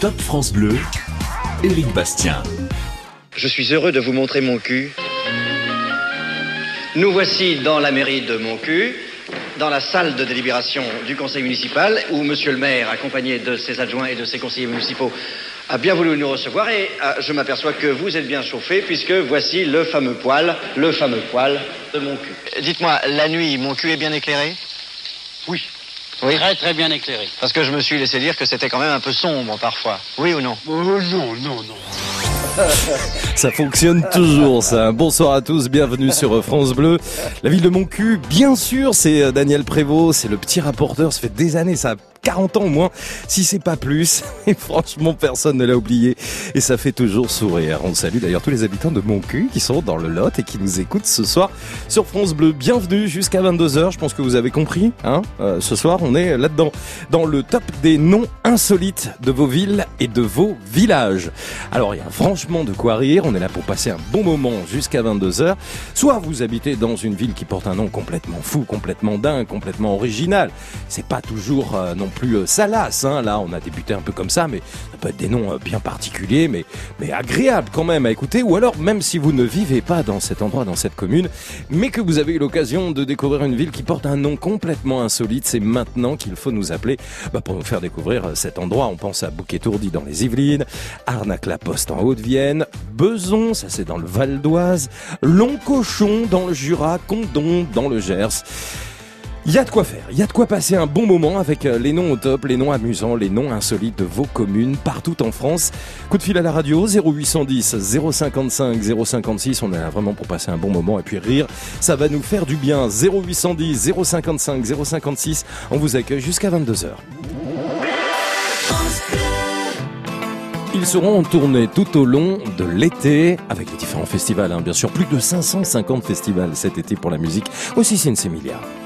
Top France Bleu, Éric Bastien. Je suis heureux de vous montrer mon cul. Nous voici dans la mairie de Moncu, dans la salle de délibération du conseil municipal, où monsieur le maire, accompagné de ses adjoints et de ses conseillers municipaux, a bien voulu nous recevoir et ah, je m'aperçois que vous êtes bien chauffé puisque voici le fameux poil, le fameux poil de mon cul. Dites-moi, la nuit, mon cul est bien éclairé? Oui. Oui. Très très bien éclairé. Parce que je me suis laissé dire que c'était quand même un peu sombre parfois. Oui ou non? Oh non, non, non. Ça fonctionne toujours, ça. Bonsoir à tous, bienvenue sur France Bleu. La ville de Moncu, bien sûr, c'est euh, Daniel Prévost, c'est le petit rapporteur. Ça fait des années, ça a 40 ans au moins, si c'est pas plus. Et franchement, personne ne l'a oublié. Et ça fait toujours sourire. On salue d'ailleurs tous les habitants de Moncu qui sont dans le Lot et qui nous écoutent ce soir sur France Bleu. Bienvenue jusqu'à 22h. Je pense que vous avez compris. Hein Euh, ce soir, on est là-dedans, dans le top des noms insolites de vos villes et de vos villages. Alors, il y a franchement de quoi rire. On est là pour passer un bon moment jusqu'à 22h. Soit vous habitez dans une ville qui porte un nom complètement fou, complètement dingue, complètement original. C'est pas toujours euh, non plus euh, salace. Hein. Là, on a débuté un peu comme ça, mais ça peut être des noms euh, bien particuliers, mais, mais agréables quand même à écouter. Ou alors, même si vous ne vivez pas dans cet endroit, dans cette commune, mais que vous avez eu l'occasion de découvrir une ville qui porte un nom complètement insolite, c'est maintenant qu'il faut nous appeler bah, pour nous faire découvrir euh, cet endroit. On pense à Bouquet-Tourdy dans les Yvelines, Arnac-la-Poste en Haute-Vienne, Beson, ça c'est dans le Val d'Oise, Longcochon dans le Jura, Condon dans le Gers. Il y a de quoi faire, il y a de quoi passer un bon moment avec euh, les noms au top, les noms amusants, les noms insolites de vos communes partout en France. Coup de fil à la radio 0810 055 056, on est là vraiment pour passer un bon moment et puis rire, ça va nous faire du bien. 0810 055 056, on vous accueille jusqu'à 22h. Ils seront en tournée tout au long de l'été avec les différents festivals, hein, bien sûr. Plus de 550 festivals cet été pour la musique. Aussi c'est. On vous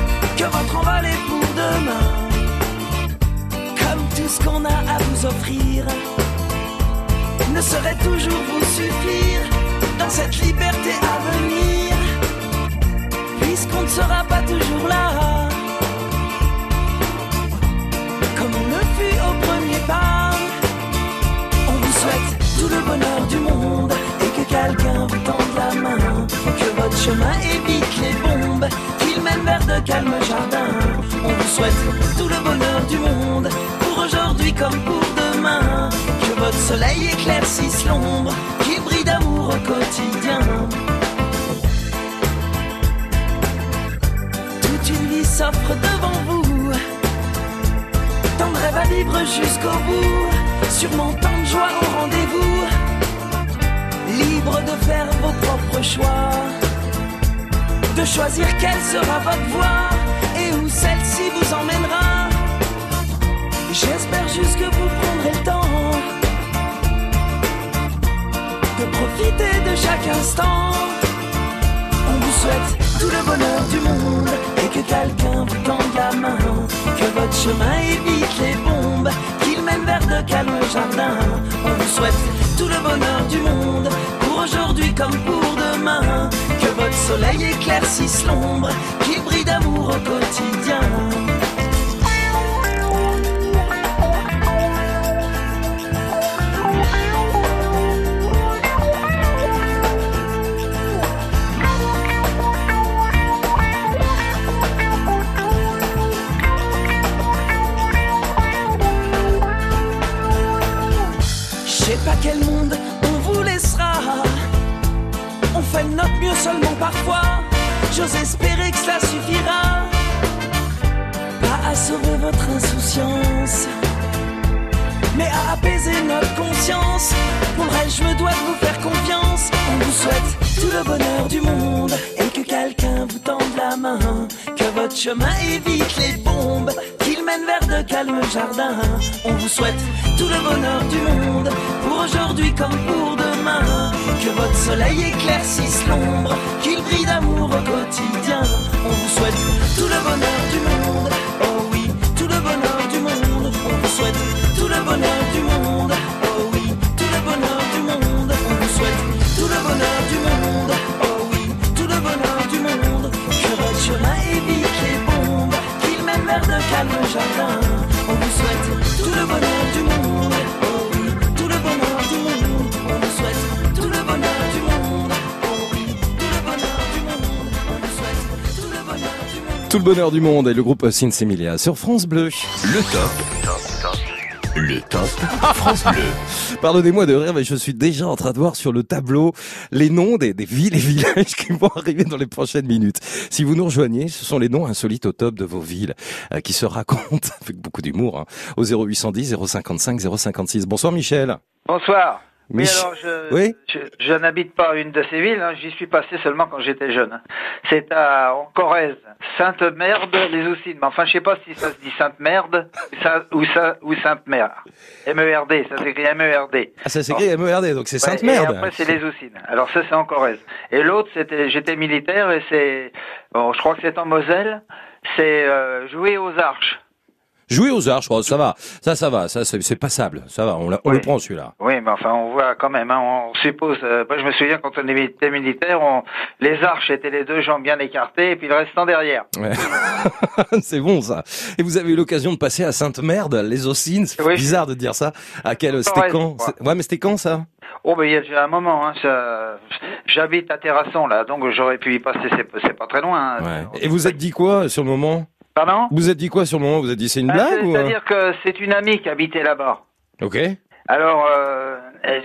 Comme tout ce qu'on a à vous offrir ne saurait toujours vous suffire dans cette liberté à venir, puisqu'on ne sera pas toujours là. Comme on le fut au premier pas, on vous souhaite tout le bonheur du monde et que quelqu'un vous tende la main, que votre chemin évite les bombes, qu'il mène vers de calmes jardins. On vous souhaite tout le bonheur du monde, pour aujourd'hui comme pour demain, que votre soleil éclaircisse l'ombre, qu'il brille d'amour au quotidien. Toute une vie s'offre devant vous, tant de rêves à vivre jusqu'au bout, sûrement tant de joie au rendez-vous. Libre de faire vos propres choix, de choisir quelle sera votre voie et où celle-ci vous emmènera. J'espère juste que vous prendrez le temps de profiter de chaque instant. On vous souhaite tout le bonheur du monde et que quelqu'un vous tende la main, que votre chemin évite les bombes, qu'il mène vers de calmes jardins. On vous souhaite tout le bonheur du monde, aujourd'hui comme pour demain. Que votre soleil éclaircisse l'ombre, qu'il brille d'amour au quotidien. Fait de notre mieux seulement parfois. J'ose espérer que cela suffira. Pas à sauver votre insouciance, mais à apaiser notre conscience. Pour le reste, je me dois de vous faire confiance. On vous souhaite tout le bonheur du monde et que quelqu'un vous tende la main. Que votre chemin évite les bombes, vers de calmes jardins. On vous souhaite tout le bonheur du monde, pour aujourd'hui comme pour demain. Que votre soleil éclaircisse l'ombre, qu'il brille d'amour au quotidien. On vous souhaite tout le bonheur du monde, Tout le bonheur du monde et le groupe Sinsemilia sur France Bleu. Le top. Le top France Bleu. Pardonnez-moi de rire, mais je suis déjà en train de voir sur le tableau les noms des, des villes et villages qui vont arriver dans les prochaines minutes. Si vous nous rejoignez, ce sont les noms insolites au top de vos villes euh, qui se racontent avec beaucoup d'humour hein, au 0810 055 056. Bonsoir Michel. Bonsoir. Oui, alors je, Oui je, je n'habite pas une de ces villes, hein. j'y suis passé seulement quand j'étais jeune. C'est à en Corrèze, Sainte-Merde, les Oussines. Mais enfin, je sais pas si ça se dit Sainte-Merde ou, ça, ou Sainte-Mère. M-E-R-D, ça s'écrit M-E-R-D. Ah, ça s'écrit MERD, donc c'est Ouais, Sainte Merde. Et après, c'est les Oussines. Alors ça, c'est en Corrèze. Et l'autre, c'était, j'étais militaire et c'est, bon, je crois que c'est en Moselle, c'est euh, jouer aux arches. Jouer aux arches, oh, ça va, ça, ça va, ça, c'est passable, ça va, on, l'a- on Oui. le prend celui-là. Oui, mais enfin, on voit quand même. Hein, on suppose. euh, moi, je me souviens quand on était militaire, on, les arches étaient les deux jambes bien écartées et puis le restant derrière. Ouais. c'est bon ça. Et vous avez eu l'occasion de passer à Sainte-Merde, les Ossines, c'est Oui. bizarre de dire ça. À quel, c'était Corrèze, quand? Ouais, mais c'était quand ça? Oh, ben il y a déjà un moment. Hein, ça, j'habite à Terrasson là, donc j'aurais pu y passer. C'est, c'est pas très loin. hein. Ouais. Et vous êtes dit quoi sur le moment? Pardon Vous êtes dit quoi sur le moment Vous êtes dit c'est une Ah, blague c'est- ou euh C'est-à-dire que c'est une amie qui habitait là-bas. Ok. Alors, euh,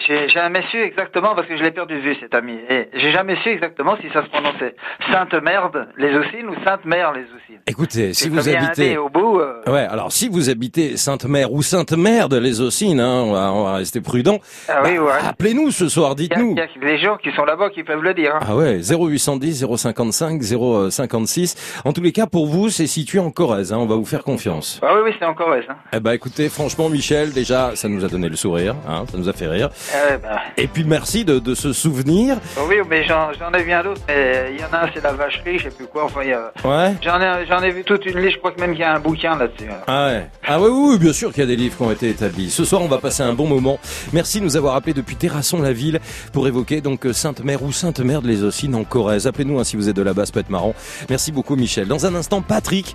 j'ai jamais su exactement, parce que je l'ai perdu de vue, cette amie. Et j'ai jamais su exactement si ça se prononçait Sainte-Merde, les Oussines, ou Sainte-Mère, les Oussines. Écoutez, si vous habitez... Au bout. euh, Ouais, alors si vous habitez Sainte-Mère ou Sainte-Merde, les Ossines, hein, on, va, on va rester prudent. Ah oui, bah, ouais. Appelez-nous ce soir, dites-nous. il y a des gens qui sont là-bas qui peuvent le dire. hein. Ah ouais, 0810 055 056. En tous les cas, pour vous, c'est situé en Corrèze. Hein, on va vous faire confiance. Ah oui, oui, c'est en Corrèze. Eh ben, écoutez, franchement, Michel, déjà, ça nous a donné le sourire. Hein, ça nous a fait rire. Ah bah, Et puis, merci de, de ce souvenir. oui, mais j'en, j'en ai vu un autre, mais il y en a un, c'est la vacherie, je sais plus quoi. Enfin, il y a- Ouais. j'en ai, j'en ai vu toute une liste. Je crois que même qu'il y a un bouquin là-dessus. hein. Ah ouais. Ah oui, oui, bien sûr qu'il y a des livres qui ont été établis. Ce soir, on va passer un bon moment. Merci de nous avoir appelés depuis Terrasson la ville pour évoquer donc Sainte-Mère ou Sainte-Mère de les Ossines en Corrèze. Appelez-nous hein, si vous êtes de là-bas, ça peut être marrant. Merci beaucoup Michel. Dans un instant, Patrick.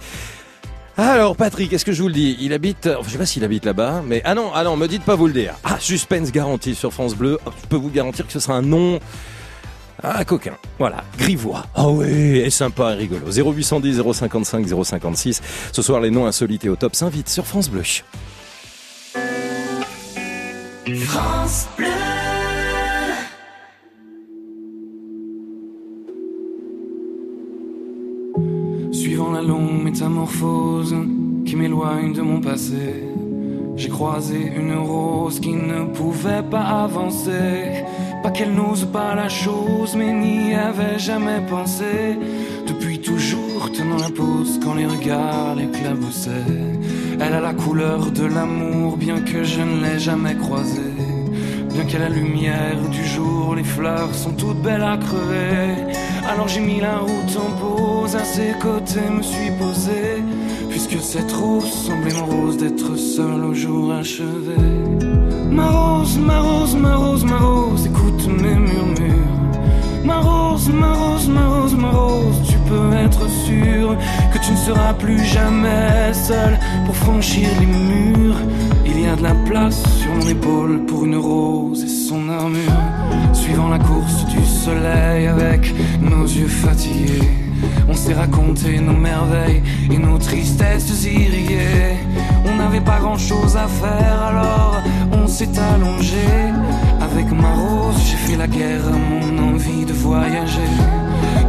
Alors Patrick, est-ce que je vous le dis? Il habite, enfin, je sais pas s'il habite là-bas, mais ah non, ah non, me dites pas vous le dire. Ah, suspense garanti sur France Bleu. Je peux vous garantir que ce sera un nom ah, coquin. Voilà. Grivois. Ah oui, et sympa et rigolo. 0810 055 056. Ce soir, les noms insolites et au top s'invitent sur France Bleu. France Bleu. Métamorphose qui m'éloigne de mon passé, j'ai croisé une rose qui ne pouvait pas avancer. Pas qu'elle n'ose pas la chose, mais n'y avait jamais pensé. Depuis toujours tenant la pose quand les regards l'éclaboussaient. Elle a la couleur de l'amour, bien que je ne l'ai jamais croisée. Bien qu'à la lumière du jour, les fleurs sont toutes belles à crever. Alors j'ai mis la route en pause, à ses côtés me suis posé. Puisque cette rose semblait morose d'être seule au jour achevé. Ma rose, ma rose, ma rose, ma rose, écoute mes murmures. Ma rose, ma rose, ma rose, ma rose, tu peux être sûr que tu ne seras plus jamais seul pour franchir les murs. Il y a de la place sur mon épaule pour une rose et son armure. Suivant la course du soleil avec nos yeux fatigués, on s'est raconté nos merveilles et nos tristesses irriguées. On n'avait pas grand chose à faire alors on s'est allongé. Avec ma rose, j'ai fait la guerre à mon envie de voyager.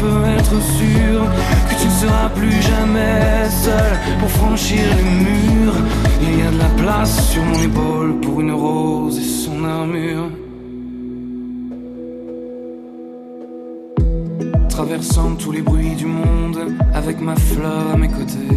peux être sûr que tu ne seras plus jamais seul pour franchir les murs. Il y a de la place sur mon épaule pour une rose et son armure. Traversant tous les bruits du monde avec ma fleur à mes côtés,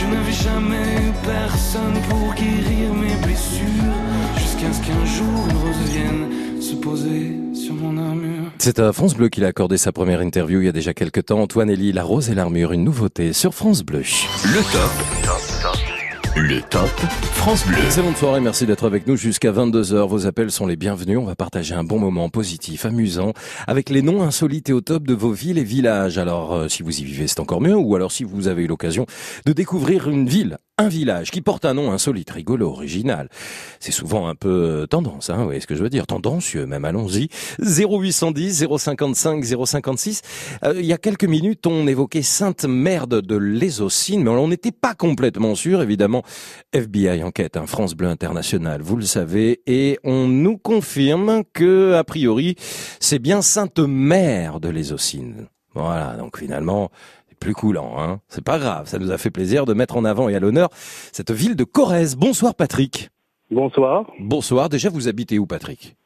je n'avais jamais eu personne pour guérir mes blessures. Jusqu'à ce qu'un jour une rose vienne se poser sur mon armure. C'est à France Bleu qu'il a accordé sa première interview il y a déjà quelques temps. Antoine Elie, La Rose et l'Armure, une nouveauté sur France Bleu. Le top. Le top France Bleu. Excellente soirée, merci d'être avec nous jusqu'à 22h. Vos appels sont les bienvenus. On va partager un bon moment positif, amusant, avec les noms insolites et au top de vos villes et villages. Alors, euh, si vous y vivez, c'est encore mieux. Ou alors, si vous avez eu l'occasion de découvrir une ville, un village qui porte un nom insolite, rigolo, original. C'est souvent un peu euh, tendance, hein, vous voyez ce que je veux dire, tendancieux même, allons-y. 0810 055 056. Euh, il y a quelques minutes, on évoquait Sainte-Merde de l'Ésocine, mais on n'était pas complètement sûr, évidemment. FBI enquête, un France Bleu International, vous le savez, et on nous confirme que, a priori, c'est bien Sainte-Mère de l'Ésocine. Voilà, donc finalement, plus coulant. Hein. C'est pas grave, ça nous a fait plaisir de mettre en avant et à l'honneur cette ville de Corrèze. Bonsoir Patrick. Bonsoir. Bonsoir, déjà vous habitez où Patrick?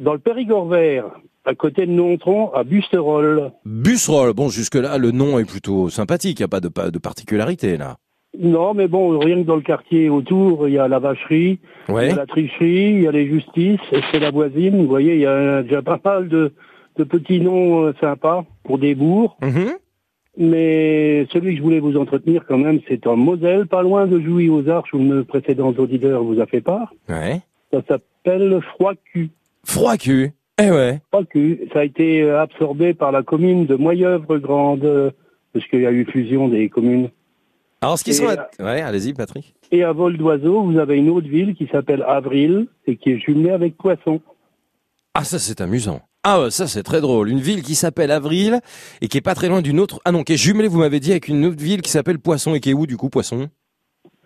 Dans le Périgord vert, à côté de Nontron, à Busterolles. Busserolles, bon jusque-là le nom est plutôt sympathique, il n'y a pas de, pas de particularité là. Non, mais bon, rien que dans le quartier autour, il y a la vacherie, il Ouais. y a la tricherie, il y a les justices, et c'est la voisine. Vous voyez, il y a déjà pas mal de, de petits noms euh, sympas pour des bourgs. Mhm. Mais celui que je voulais vous entretenir quand même, c'est en Moselle, pas loin de Jouy aux Arches, où le précédent auditeur vous a fait part. Ouais. Ça s'appelle Froid-Cul. Froid cul. Eh ouais. Froid-Cul. Ça a été euh, absorbé par la commune de Moyeuvre-Grande, euh, parce qu'il y a eu fusion des communes. Alors ce qui sont... euh, Ouais, allez-y Patrick. Et à vol d'oiseau, vous avez une autre ville qui s'appelle Avril et qui est jumelée avec Poisson. Ah ça c'est amusant. Ah ouais, ça c'est très drôle. Une ville qui s'appelle Avril et qui est pas très loin d'une autre... Ah non, qui est jumelée, vous m'avez dit, avec une autre ville qui s'appelle Poisson et qui est où du coup Poisson?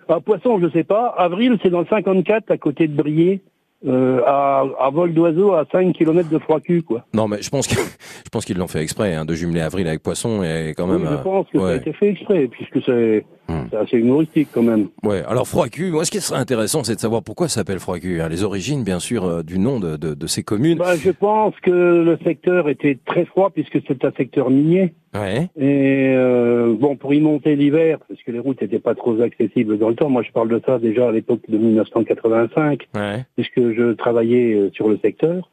À Poisson, je sais pas. Avril, c'est dans le 54, à côté de Briey, euh, à, à vol d'oiseau, à 5 km de Froid-Cul, quoi. Non mais je pense que je pense qu'ils l'ont fait exprès hein, de jumeler Avril avec Poisson et quand même... Oui, je euh, pense que ça a été fait exprès, puisque c'est Hmm. c'est assez humoristique quand même. Ouais, alors froid cul, moi ce qui serait intéressant c'est de savoir pourquoi ça s'appelle froid cul, hein. les origines bien sûr euh, du nom de, de, de ces communes. Bah, je pense que le secteur était très froid, puisque c'est un secteur minier. Ouais, Et euh, bon, pour y monter l'hiver, parce que les routes n'étaient pas trop accessibles dans le temps, moi je parle de ça déjà à l'époque de 1985, ouais. puisque je travaillais euh, sur le secteur.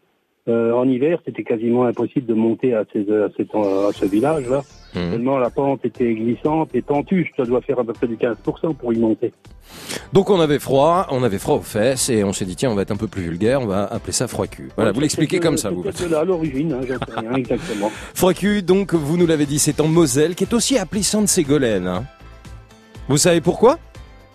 Euh, en hiver, c'était quasiment impossible de monter à, ces, à, à ce village-là. Mhm. Tellement la pente était glissante et pentue, ça doit faire à peu près du 15% pour y monter. Donc on avait froid, on avait froid aux fesses et on s'est dit tiens on va être un peu plus vulgaire, on va appeler ça froid cul. Voilà, vous l'expliquez comme ça vous. Là à l'origine, hein, j'en sais rien exactement. Froid cul, donc vous nous l'avez dit, c'est en Moselle qui est aussi appelé Sainte-Ségolène. hein. Vous savez pourquoi?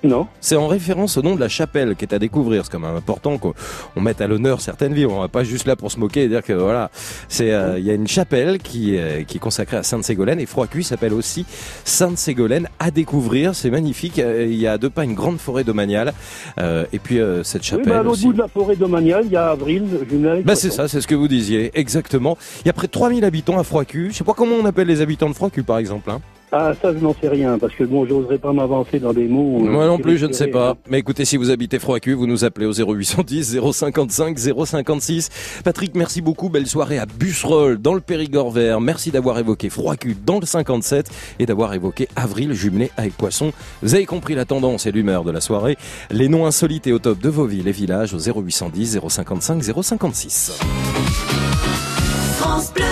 Non C'est en référence au nom de la chapelle qui est à découvrir. C'est quand même important qu'on on mette à l'honneur certaines villes. On va pas juste là pour se moquer et dire que voilà. C'est euh, il y a une chapelle qui euh, qui est consacrée à Sainte Ségolène et Froid-Cuit s'appelle aussi Sainte Ségolène à découvrir. C'est magnifique. Euh, Il y a à deux pas une grande forêt domaniale euh, et puis euh, cette Oui, chapelle bah, à l'autre bout de la forêt domaniale, il y a Avril, jumelée. Bah c'est ça, c'est ce que vous disiez, exactement. Il y a près de 3000 habitants à Froid-Cuit. Je sais pas comment on appelle les habitants de Froid-Cuit par exemple. Hein. Ah, ça, je n'en sais rien, parce que bon, j'oserais pas m'avancer dans des mots. euh, Moi non plus, je ne sais pas. Mais écoutez, si vous habitez Froidcu, vous nous appelez au 0810 055 056. Patrick, merci beaucoup. Belle soirée à Busserolles, dans le Périgord vert. Merci d'avoir évoqué Froidcu dans le 57 et d'avoir évoqué Avril jumelé avec Poisson. Vous avez compris la tendance et l'humeur de la soirée. Les noms insolites et au top de vos villes et villages au 0810 055 056. France Bleu.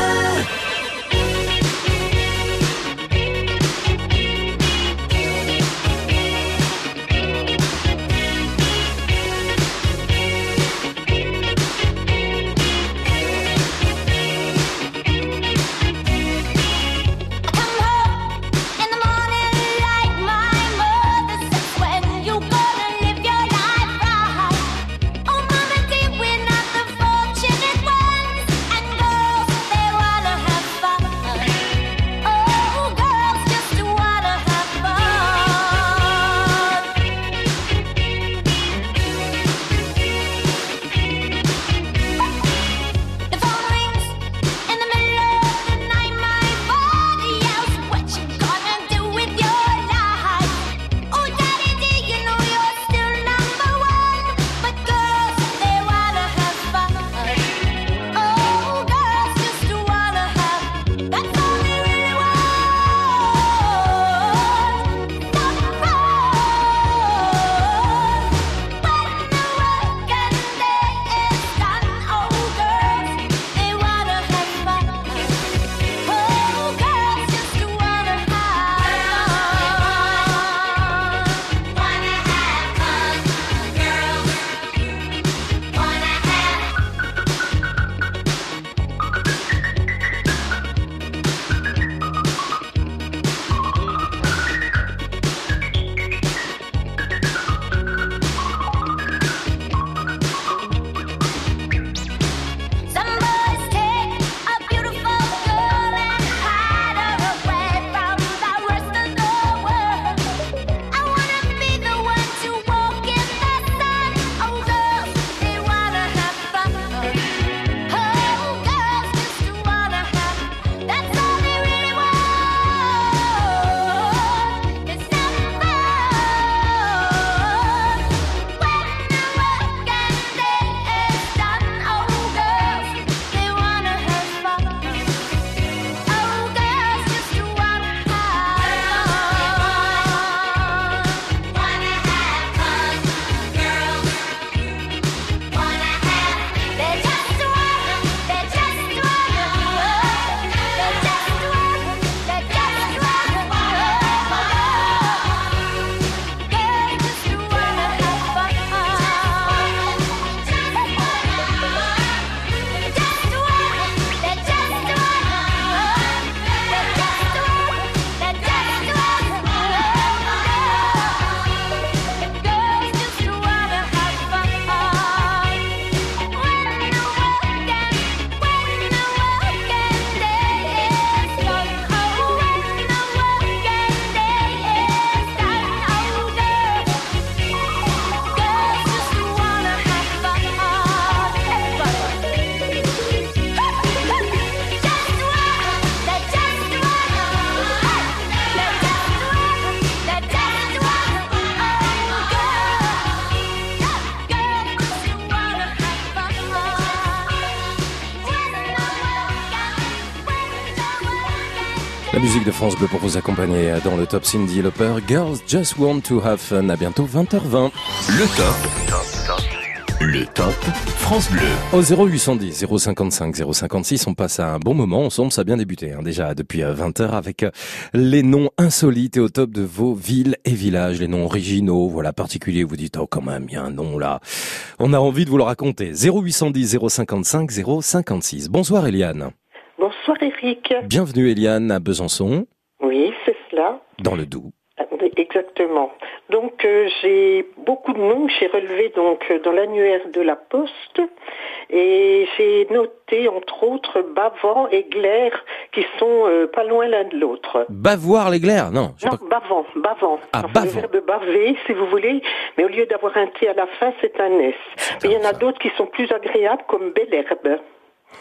France Bleu pour vous accompagner dans le top Cindy Lauper. Girls Just Want to Have Fun. À bientôt 20h20. Le top. Le top France Bleu. Au 0810 055 056, on passe à un bon moment ensemble. Ça a bien débuté hein, déjà depuis 20h avec euh, les noms insolites et au top de vos villes et villages, les noms originaux, voilà particuliers. Vous dites oh quand même il y a un nom là. On a envie de vous le raconter. 0810 055 056. Bonsoir Eliane. Bonsoir Eric. Bienvenue Eliane à Besançon, Oui, c'est cela. dans le Doubs. Ah, Exactement. Donc euh, j'ai beaucoup de noms que j'ai relevés donc euh, dans l'annuaire de la Poste et j'ai noté entre autres Bavant et Glaire qui sont euh, pas loin l'un de l'autre. Bavoir les glaires? Non, Non, pas. Bavant, Bavant. Ah, Enfin, le verbe baver, si vous voulez, mais au lieu d'avoir un T à la fin, c'est un S. Mais il y en a d'autres qui sont plus agréables comme Belherbe.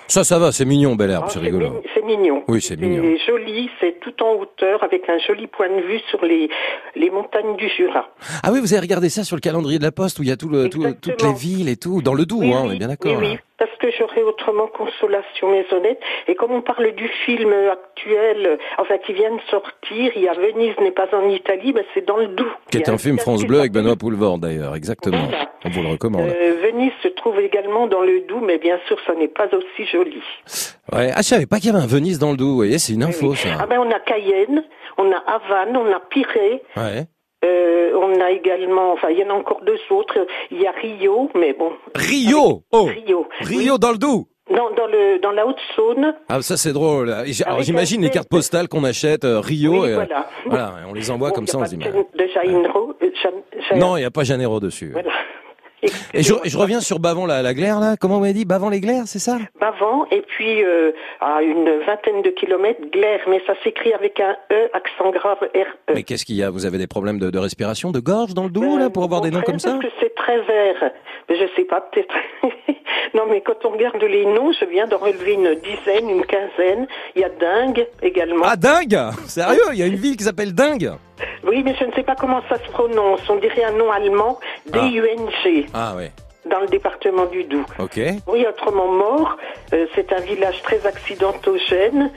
Ça, ça va, c'est mignon, Bel Herbe, Ah, c'est rigolo. c'est mignon. Oui, c'est mignon. C'est joli, c'est tout en hauteur avec un joli point de vue sur les, les montagnes du Jura. Ah oui, vous avez regardé ça sur le calendrier de la Poste où il y a tout le, tout- toutes les villes et tout, dans le Doubs, Oui, hein, on est bien d'accord. Oui, oui, parce que j'aurais autrement consolation maisonnette. Et comme on parle du film actuel, enfin qui vient de sortir, il y a Venise n'est pas en Italie, mais c'est dans le Doubs. Qui est un film France Bleu avec Benoît Poulvord d'ailleurs, exactement. Voilà. On vous le recommande. Euh, Venise se trouve également dans le Doubs, mais bien sûr, ça n'est pas aussi joli. Ouais. Ah, je savais pas qu'il y avait un Venise dans le Doubs, vous voyez, c'est une info ça. Ah ben, on a Cayenne, on a Havane, on a Pirée, Ouais. Euh, on a également, enfin, il y en a encore deux autres. Il y a Rio, mais bon. Rio Oh Rio. Rio dans le Doubs Non, dans le dans la Haute-Saône. Ah, ça c'est drôle. J'ai- Alors j'imagine les cartes postales qu'on achète, euh, Rio, Oui, et, euh, voilà. voilà, on les envoie Bon, comme y ça, on se dit, de, mais- de Janeiro, euh, Jan- Jan- Non, il n'y a pas Janeiro dessus. Voilà. Et je, je reviens sur Bavant la, la glaire là. Comment vous m'avez dit Bavant les glaires, c'est ça Bavant, et puis euh, à une vingtaine de kilomètres, Glaire, mais ça s'écrit avec un E, accent grave R-E. Mais qu'est-ce qu'il y a Vous avez des problèmes de, de respiration, de gorge dans le dos là pour avoir des noms comme ça Parce que c'est très vert. Je sais pas, peut-être. non, mais quand on regarde les noms, je viens d'en relever une dizaine, une quinzaine. Il y a Dingue également. Ah dingue Sérieux Il y a une ville qui s'appelle Dingue Oui, mais je ne sais pas comment ça se prononce. On dirait un nom allemand, D-U-N-G, Ah ouais. dans le département du Doubs. Ok. Oui, autrement mort. euh, c'est un village très accidentogène.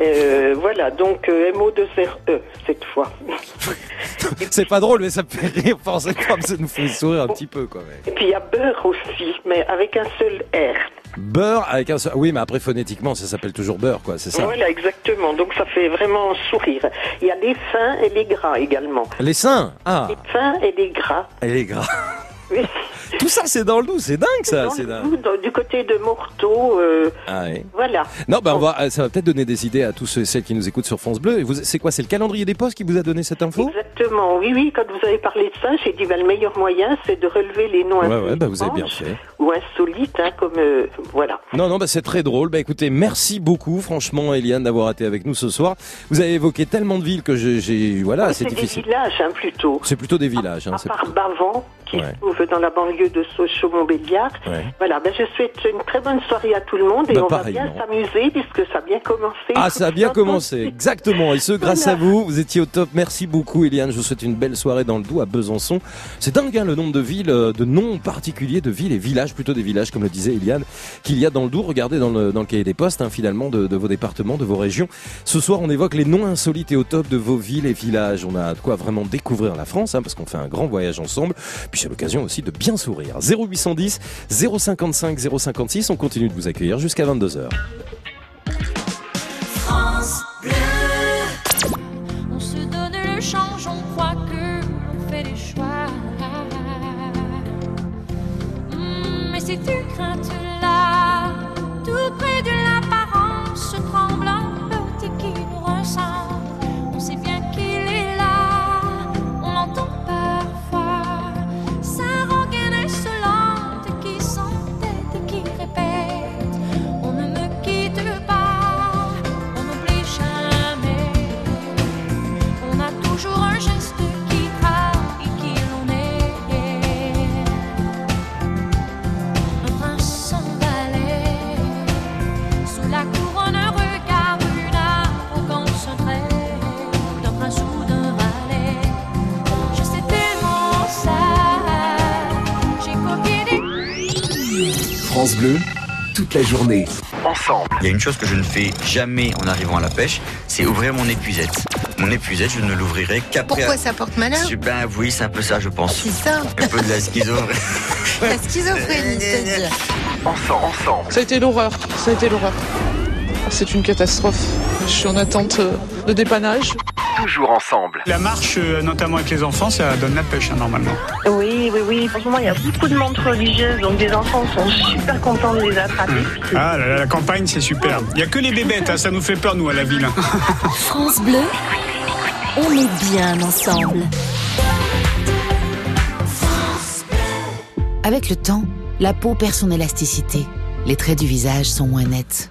Euh, voilà, donc euh, MO2RE cette fois. C'est pas drôle, mais ça me fait rire. Comme ça nous fait sourire un petit peu, quoi. mais. Et puis il y a Beurre aussi, mais avec un seul R. Beurre avec un seul. Oui, mais après phonétiquement, ça s'appelle toujours beurre, quoi. C'est ça? Voilà, exactement. Donc ça fait vraiment sourire. Il y a les fins et les gras également. Les seins? Ah. Les fins et les gras. Et les gras. Oui. Tout ça, c'est dans le doux. C'est dingue, ça. Dans C'est bout, dans- du côté de Morteau, euh, Ah ouais. voilà. Non, on va, euh, ça va peut-être donner des idées à tous ceux et celles qui nous écoutent sur France Bleu. C'est quoi C'est le calendrier des postes qui vous a donné cette info? Exactement. Oui, oui. Quand vous avez parlé de ça, j'ai dit bah, le meilleur moyen, c'est de relever les noms Ouais, ouais, bah vous avez bien fait. ou insolites, hein, comme euh, voilà. Non, non, bah c'est très drôle. Bah écoutez, merci beaucoup, franchement, Eliane, d'avoir été avec nous ce soir. Vous avez évoqué tellement de villes que j'ai, voilà, c'est c'est des difficile. villages, hein, plutôt. C'est plutôt des villages. Hein, À part Bavant, qui Ouais. se trouve dans la banlieue de Sochaux-Montbéliard. Ouais. Voilà, ben je souhaite une très bonne soirée à tout le monde et Bah, on va bien s'amuser puisque ça a bien commencé. Ah, ça a bien commencé, exactement. Et ce, grâce Voilà. à vous, vous étiez au top. Merci beaucoup, Eliane. Je vous souhaite une belle soirée dans le Doubs à Besançon. C'est dingue, hein, le nombre de villes, euh, de noms particuliers de villes et villages, plutôt des villages, comme le disait Eliane, qu'il y a dans le Doubs. Regardez dans le, dans le cahier des postes, hein, finalement, de, de vos départements, de vos régions. Ce soir, on évoque les noms insolites et au top de vos villes et villages. On a de quoi vraiment découvrir la France, hein, parce qu'on fait un grand voyage ensemble. Puis c'est l'occasion aussi de bien sourire. 0810 055 056. On continue de vous accueillir jusqu'à 22h. France Bleu. On se donne le change, on croit que fait choix. Hmm, France Bleu, toute la journée. Ensemble. Il y a une chose que je ne fais jamais en arrivant à la pêche, c'est ouvrir mon épuisette. Mon épuisette, je ne l'ouvrirai qu'après. Pourquoi ça porte malheur Je- Ben oui, c'est un peu ça, je pense. C'est ça. Un peu de la schizo. La schizophrénie, c'est-à-dire. Ensemble. Ensemble. Ça a été l'horreur. Ça a été l'horreur. C'est une catastrophe. Je suis en attente euh, de dépannage. Toujours ensemble. La marche, euh, notamment avec les enfants, ça donne la pêche hein, normalement. Oui, oui, oui. Franchement, il y a beaucoup de montres religieuses, donc des enfants sont super contents de les attraper. Ah, la, la campagne, c'est super. Il y a que les bébêtes, hein, ça nous fait peur, nous, à la ville. France Bleu, on est bien ensemble. Avec le temps, la peau perd son élasticité. Les traits du visage sont moins nets.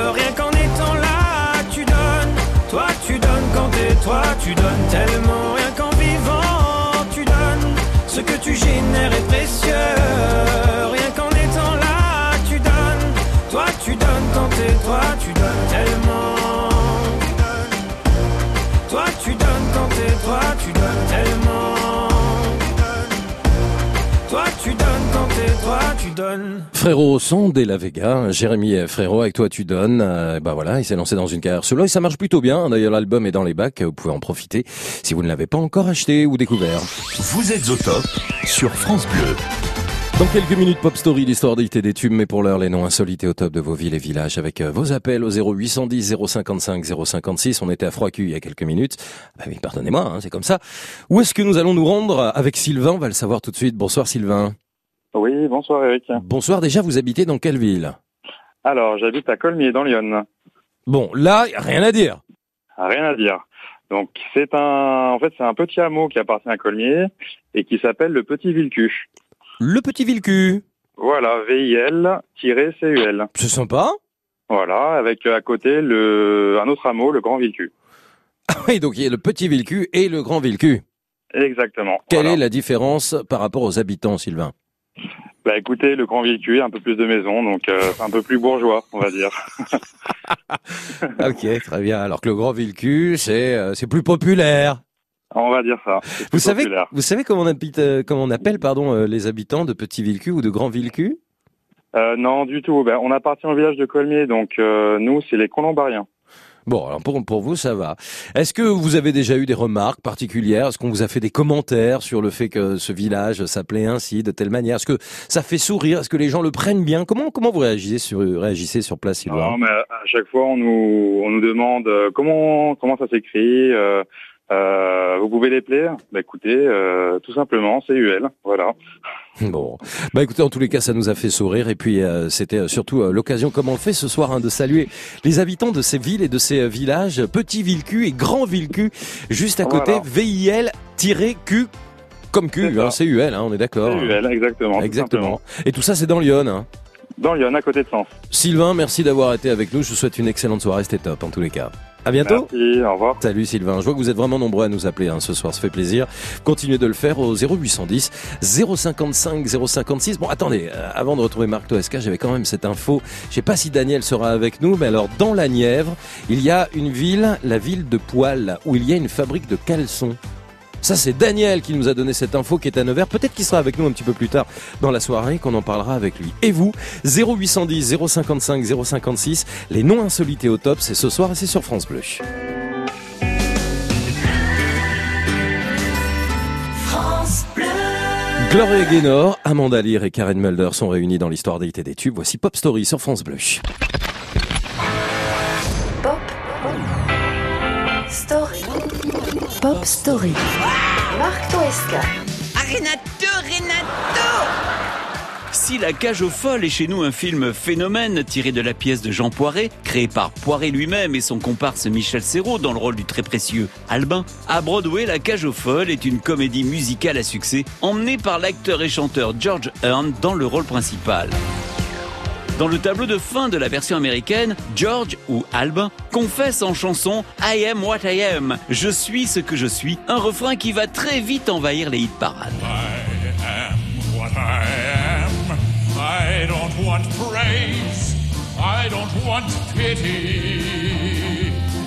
Toi, tu donnes tellement. Rien qu'en vivant, tu donnes, ce que tu génères est précieux. Rien qu'en étant là, tu donnes, toi tu donnes quand t'es toi, tu donnes tellement. Toi tu donnes quand t'es toi, tu donnes tellement. Donnes. Frérot son dès la Vega, Jérémy et Frérot avec toi tu donnes. Euh, bah voilà, il s'est lancé dans une carrière solo et ça marche plutôt bien. D'ailleurs l'album est dans les bacs, vous pouvez en profiter si vous ne l'avez pas encore acheté ou découvert. Vous êtes au top sur France Bleu. Dans quelques minutes, Pop Story, l'histoire d'IT des tubes, mais pour l'heure, les noms insolites et au top de vos villes et villages avec euh, vos appels au 0810 055 056. On était à Froid-Cul il y a quelques minutes. Bah oui, pardonnez-moi, hein, c'est comme ça. Où est-ce que nous allons nous rendre avec Sylvain? On va le savoir tout de suite. Bonsoir Sylvain. Oui, bonsoir Eric. Bonsoir, déjà vous habitez dans quelle ville? Alors, j'habite à Colmier dans Lyon. Bon, là, rien à dire. Rien à dire. Donc, c'est un, en fait, c'est un petit hameau qui appartient à Colmier et qui s'appelle le Petit Villecu. Le Petit Villecu. Voilà, V-I-L-C-U-L. C'est sympa. Voilà, avec euh, à côté le, un autre hameau, le Grand Villecu. Ah oui, donc il y a le Petit Villecu et le Grand Villecu. Exactement. Quelle est la différence par rapport aux habitants, Sylvain? Bah écoutez, le Grand Villecu, un peu plus de maisons, donc euh, un peu plus bourgeois, on va dire. Ok, très bien. Alors que le Grand Villecu, c'est euh, c'est plus populaire. On va dire ça. Vous savez, populaire. vous savez comment on, habite, euh, comment on appelle pardon les habitants de Petit Villecu ou de Grand Villecu Euh, non, du tout. Ben, on appartient au village de Colmier, donc nous, c'est les Colombariens. Bon, alors pour, pour vous, ça va. Est-ce que vous avez déjà eu des remarques particulières? Est-ce qu'on vous a fait des commentaires sur le fait que ce village s'appelait ainsi, de telle manière? Est-ce que ça fait sourire? Est-ce que les gens le prennent bien? Comment comment vous réagissez sur réagissez sur place, Sylvain? Non, mais à chaque fois, on nous, on nous demande euh, comment, comment ça s'écrit? Euh, euh, vous pouvez les plaire Bah écoutez, euh, tout simplement, c'est UL. Voilà. Bon, bah écoutez, en tous les cas, ça nous a fait sourire et puis euh, c'était euh, surtout euh, l'occasion, comme on le fait ce soir, hein, de saluer les habitants de ces villes et de ces villages, Petit Villecu et Grand Villecu, juste à côté, Voilà. VIL-Q Comme Q, hein, c'est UL, hein, on est d'accord. C'est UL, exactement. tout Exactement. Et tout ça, c'est dans Lyon. Hein. Dans Lyon, à côté de Sens. Sylvain, merci d'avoir été avec nous. Je vous souhaite une excellente soirée. C'était top en tous les cas. À bientôt. Merci, au revoir. Salut Sylvain. Je vois que vous êtes vraiment nombreux à nous appeler hein, ce soir. Ça fait plaisir. Continuez de le faire au 0810 055 056. Bon, attendez. euh, avant de retrouver Marc Toesca, j'avais quand même cette info. Je sais pas si Daniel sera avec nous, mais alors dans la Nièvre, il y a une ville, la ville de Poil, où il y a une fabrique de caleçons. Ça, c'est Daniel qui nous a donné cette info qui est à Nevers. Peut-être qu'il sera avec nous un petit peu plus tard dans la soirée, qu'on en parlera avec lui. Et vous, 0810 055 056, les noms insolités au top, c'est ce soir et c'est sur France Bleu. France Bleu. Gloria Gaynor, Amanda Lear et Karen Mulder sont réunis dans l'histoire des et des tubes. Voici Pop Story sur France Bleu. Pop Story. Marc Toesca. Ah, Renato, Renato Si La Cage aux Folles est chez nous un film phénomène tiré de la pièce de Jean Poiret, créé par Poiret lui-même et son comparse Michel Serrault dans le rôle du très précieux Albin, à Broadway, La Cage aux Folles est une comédie musicale à succès emmenée par l'acteur et chanteur George Hearn dans le rôle principal. Dans le tableau de fin de la version américaine, George ou Albin confesse en chanson I am what I am, je suis ce que je suis, un refrain qui va très vite envahir les hit parades. what I am. I don't want praise. I don't want pity.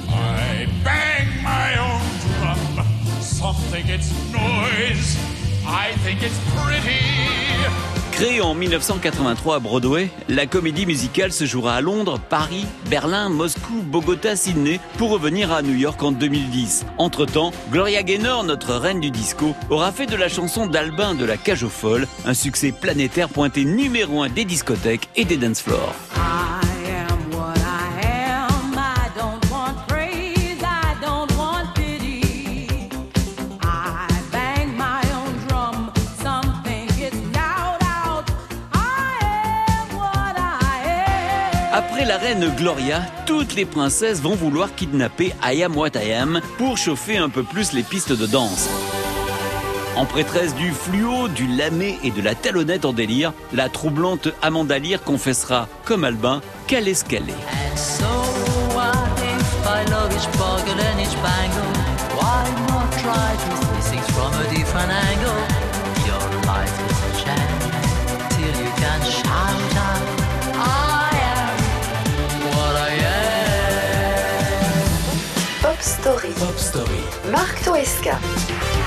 I bang my own drum. Some think it's noise. I think it's pretty. Créée en 1983 à Broadway, la comédie musicale se jouera à Londres, Paris, Berlin, Moscou, Bogota, Sydney, pour revenir à New York en 2010. Entre-temps, Gloria Gaynor, notre reine du disco, aura fait de la chanson d'Albin de la Cage aux Folles un succès planétaire pointé numéro un des discothèques et des dance floors. Après la reine Gloria, toutes les princesses vont vouloir kidnapper I Am What I Am pour chauffer un peu plus les pistes de danse. En prêtresse du fluo, du lamé et de la talonnette en délire, la troublante Amanda Lear confessera, comme Albin, qu'elle est ce qu'elle est. Pop Story. Marc Toesca.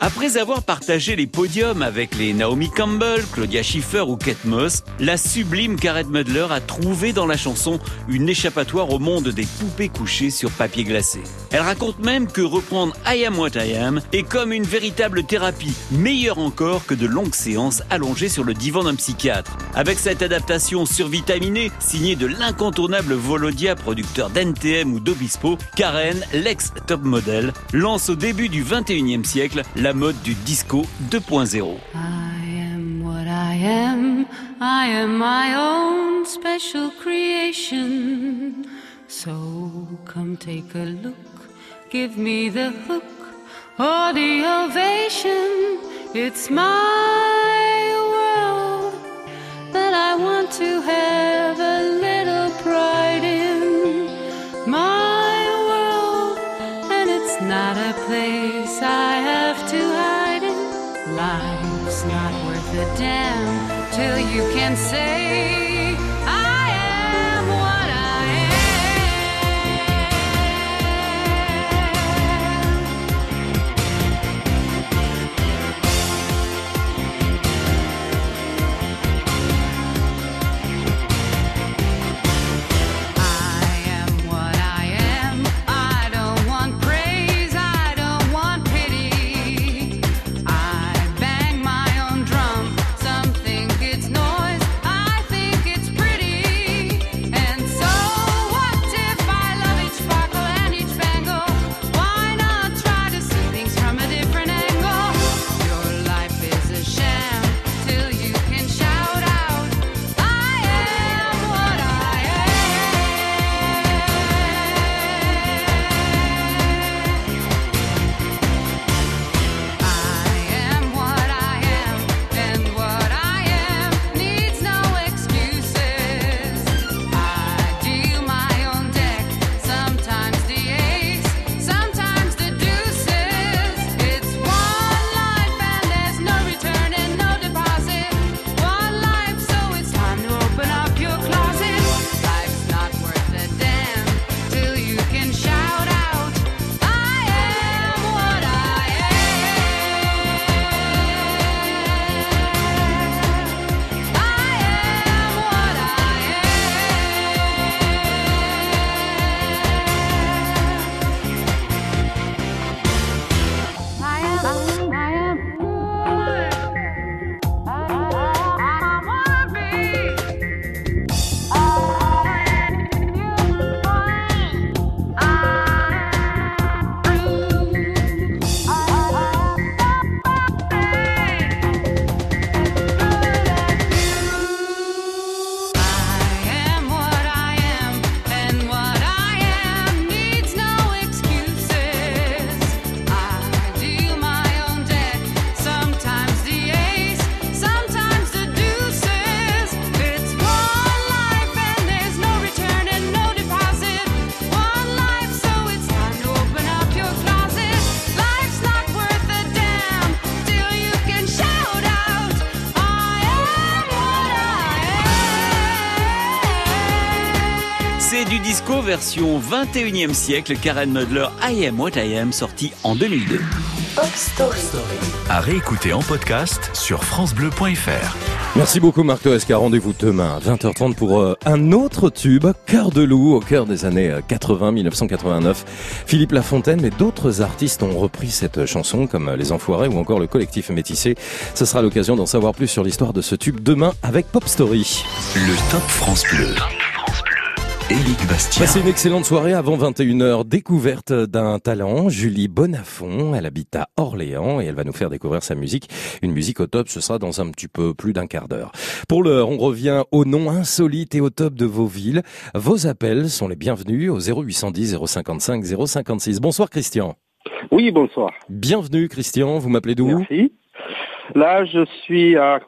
Après avoir partagé les podiums avec les Naomi Campbell, Claudia Schiffer ou Kate Moss, la sublime Karen Mudler a trouvé dans la chanson une échappatoire au monde des poupées couchées sur papier glacé. Elle raconte même que reprendre I Am What I Am est comme une véritable thérapie, meilleure encore que de longues séances allongées sur le divan d'un psychiatre. Avec cette adaptation survitaminée, signée de l'incontournable Volodia, producteur d'NTM ou d'Obispo, Karen, l'ex-top model, lance au début du 21e siècle la mode du disco 2.0. I am what I am. I am my own special creation. So come take a look. Give me the hook or the ovation. It's my world that I want to have a little pride in. My world, and it's not a place down till you can say version 21e siècle, Karen Mudler I Am What I Am, sorti en 2002. Pop Story. À réécouter en podcast sur FranceBleu.fr. Merci beaucoup Marc Toesca. Rendez-vous demain à 20h30 pour euh, un autre tube, Cœur de loup, au cœur des années euh, 80-1989. Philippe Lafontaine, mais d'autres artistes ont repris cette chanson, comme euh, Les Enfoirés ou encore le collectif Métissé. Ce sera l'occasion d'en savoir plus sur l'histoire de ce tube demain avec Pop Story. Le Top France Bleu. Éric Bastien. Passez une excellente soirée avant 21h. Découverte d'un talent, Julie Bonafont. Elle habite à Orléans et elle va nous faire découvrir sa musique. Une musique au top, ce sera dans un petit peu plus d'un quart d'heure. Pour l'heure, on revient aux noms insolites et au top de vos villes. Vos appels sont les bienvenus au 0810 055 056. Bonsoir Christian. Oui, bonsoir. Bienvenue Christian, vous m'appelez d'où Merci. Là, je suis à,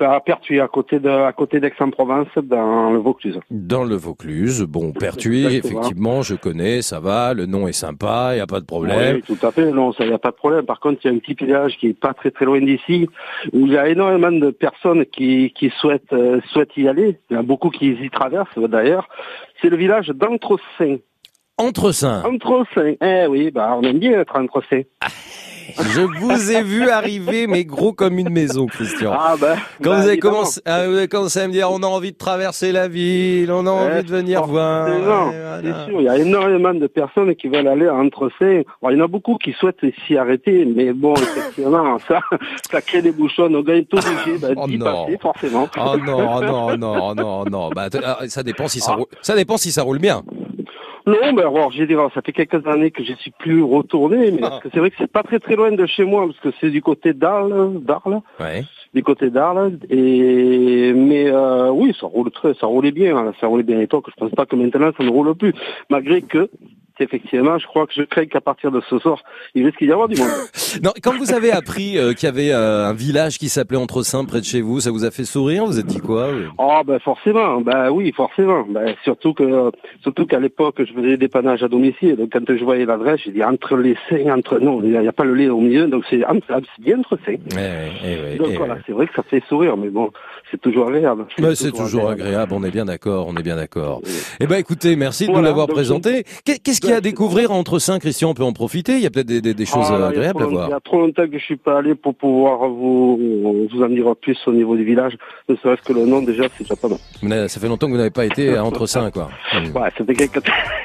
à Pertuis, à côté de, à côté d'Aix-en-Provence, dans le Vaucluse. Dans le Vaucluse. Bon, Pertuis, Exactement. effectivement, je connais, ça va, le nom est sympa, il n'y a pas de problème. Oui, tout à fait. Non, ça y a pas de problème. Par contre, il y a un petit village qui est pas très très loin d'ici, où il y a énormément de personnes qui, qui souhaitent, euh, souhaitent y aller. Il y en a beaucoup qui y traversent, d'ailleurs. C'est le village d'Entresaint. Entresaint. Entresaint. Eh oui, bah, on aime bien être Entresaint. Je vous ai vu arriver, mais gros comme une maison, Christian. Ah ben, Quand bah, vous, avez évidemment. commencé, ah, vous avez commencé à me dire, on a envie de traverser la ville, on a envie de venir voir. Non, c'est sûr. Il y a énormément de personnes qui veulent aller à Entrecé. Bon, il y en a beaucoup qui souhaitent s'y arrêter, mais bon, effectivement, ça, ça crée des bouchons. Donc, on est obligé bah, Oh d'y non. passer, forcément. Oh non, oh non, oh non, oh non, oh non. Bah, t- ça dépend si ça roule, ça dépend si ça roule bien. Non, mais alors, j'ai dit, alors, ça fait quelques années que je suis plus retourné, mais parce que c'est vrai que c'est pas très très loin de chez moi, parce que c'est du côté d'Arles, d'Arles, Ouais. du côté d'Arles, et mais euh, oui, ça roule très, ça roulait bien, hein, ça roulait bien à l'époque. Je pense pas que maintenant ça ne roule plus, malgré que effectivement, je crois que je crains qu'à partir de ce soir, il risque d'y avoir du monde. Non, quand vous avez appris euh, qu'il y avait euh, un village qui s'appelait Entresaint près de chez vous, ça vous a fait sourire Vous êtes dit quoi Oh ben forcément, ben oui, forcément. Ben, surtout que surtout qu'à l'époque je faisais des dépannages à domicile, donc quand je voyais l'adresse, j'ai dit entre les seins, entre non, il n'y a, pas le lait au milieu, donc c'est entre- bien entre seins. Eh eh Donc eh voilà, c'est vrai que ça fait sourire, mais bon, c'est toujours agréable. Bah, c'est toujours agréable, on est bien d'accord, on est bien d'accord. Eh ben écoutez, merci de nous l'avoir présenté. Qu'est- Qu'est-ce qu'il y a à découvrir entre Saint Christian On peut en profiter, il y a peut-être des, des- des choses Ah, agréables à longtemps- Il y voir. a trop longtemps que je suis pas allé pour pouvoir vous, vous en dire plus au niveau du village. Ne serait-ce que le nom déjà, c'est déjà pas mal. N'avez- Ça fait longtemps que vous n'avez pas été à Entre Saint, quoi. Ouais, c'était quelques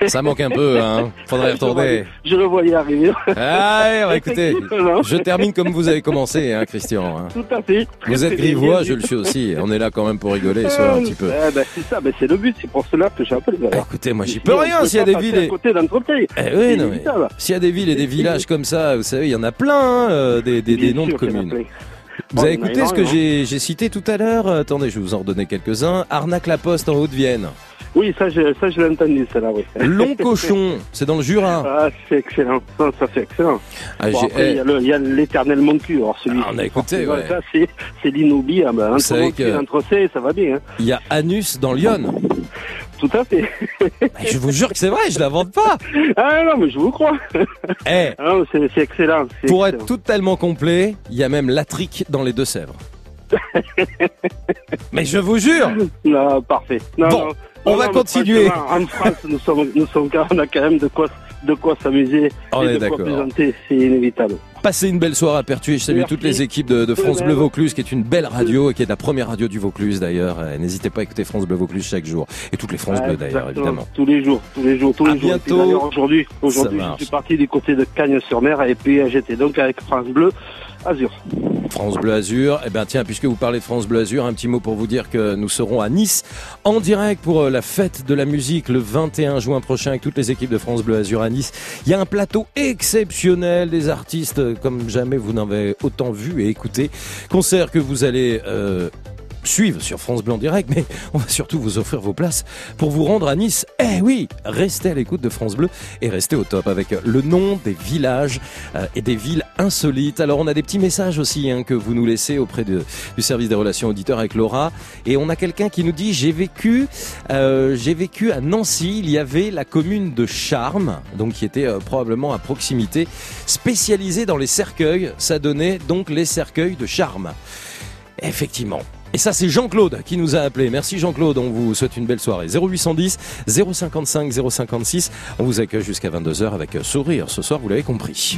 Ça manque un peu, hein. Faudrait y retourner. Je le voyais arriver. Ah, ouais, écoutez, je termine comme vous avez commencé, hein, Christian. hein. Tout à fait. Vous êtes grivois, je le suis aussi. On est là quand même pour rigoler, soit un petit peu. Eh ben, c'est ça, ben, c'est le but, c'est pour cela que j'ai appelé. d'ailleurs. Écoutez, moi j'y peux rien s'il y a des villes. et- côté. Eh oui, non, mais s'il y a des villes et des villages comme ça, vous savez, il y en a plein, hein, euh, des, des, noms de communes. Vous avez écouté ce que j'ai cité tout à l'heure? Euh, Attendez, je vais vous en redonner quelques-uns. Arnaque-la-Poste en Haute-Vienne. Oui, ça, je, ça, je l'ai entendu, celle-là, oui. Long Cochon, c'est dans le Jura. Ah, c'est excellent. Ça, ça c'est excellent. Ah, Bon, après, il y a y l'éternel mon cul. Alors, celui Ah, on a écouté, ouais. Ça, c'est, l'inoubliable. Entre mon cul que- entre C, ça va bien. Hein. Il y a Anus dans Lyon. Tout à fait. Je vous jure que c'est vrai, je l'invente pas. Ah non, mais je vous crois. Eh, Ah, non, c'est, excellent. pour être excellent. totalement complet, il y a même Latrique dans les Deux-Sèvres. Mais je vous jure Non, parfait. Non, Bon, non. On va continuer. En France, nous sommes, nous sommes, on a quand même de quoi, de quoi s'amuser On et est de quoi. C'est inévitable. Passez une belle soirée à Pertuis. Je salue Merci. toutes les équipes de, de France Bleu. Vaucluse, qui est une belle radio et qui est la première radio du Vaucluse d'ailleurs. N'hésitez pas à écouter France Bleu Vaucluse chaque jour. Et toutes les France Bleu d'ailleurs, évidemment. Tous les jours, tous les jours, tous À les jours. Bientôt. d'ailleurs, Aujourd'hui, aujourd'hui, je suis parti du côté de Cagnes-sur-Mer et puis j'étais donc avec France Bleu Azur. France Bleu Azur. Eh ben tiens, puisque vous parlez de France Bleu Azur, un petit mot pour vous dire que nous serons à Nice en direct pour euh, la fête de la musique le 21 juin prochain avec toutes les équipes de France Bleu Azur à Nice. Il y a un plateau exceptionnel des artistes euh, comme jamais vous n'en avez autant vu et écouté. Concert que vous allez euh, suivre sur France en direct, mais on va surtout vous offrir vos places pour vous rendre à Nice. Eh oui, restez à l'écoute de France Bleu et restez au top avec le nom des villages euh, et des villes insolites. Alors on a des petits messages aussi hein, que vous nous laissez auprès du service des relations auditeurs avec Laura et on a quelqu'un qui nous dit j'ai vécu euh, j'ai vécu à Nancy il y avait la commune de Charmes donc qui était euh, probablement à proximité spécialisée dans les cercueils ça donnait donc les cercueils de Charmes effectivement Et ça, c'est Jean-Claude qui nous a appelé. Merci Jean-Claude, on vous souhaite une belle soirée. 0810 055 056. On vous accueille jusqu'à 22h avec sourire. Ce soir, vous l'avez compris.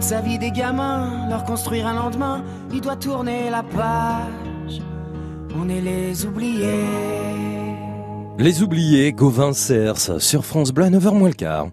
Sa vie des gamins, leur construire un lendemain, il doit tourner la page. On est les oubliés. Les oubliés, Gauvin Cers, sur France Bleu, à 9h moins le quart.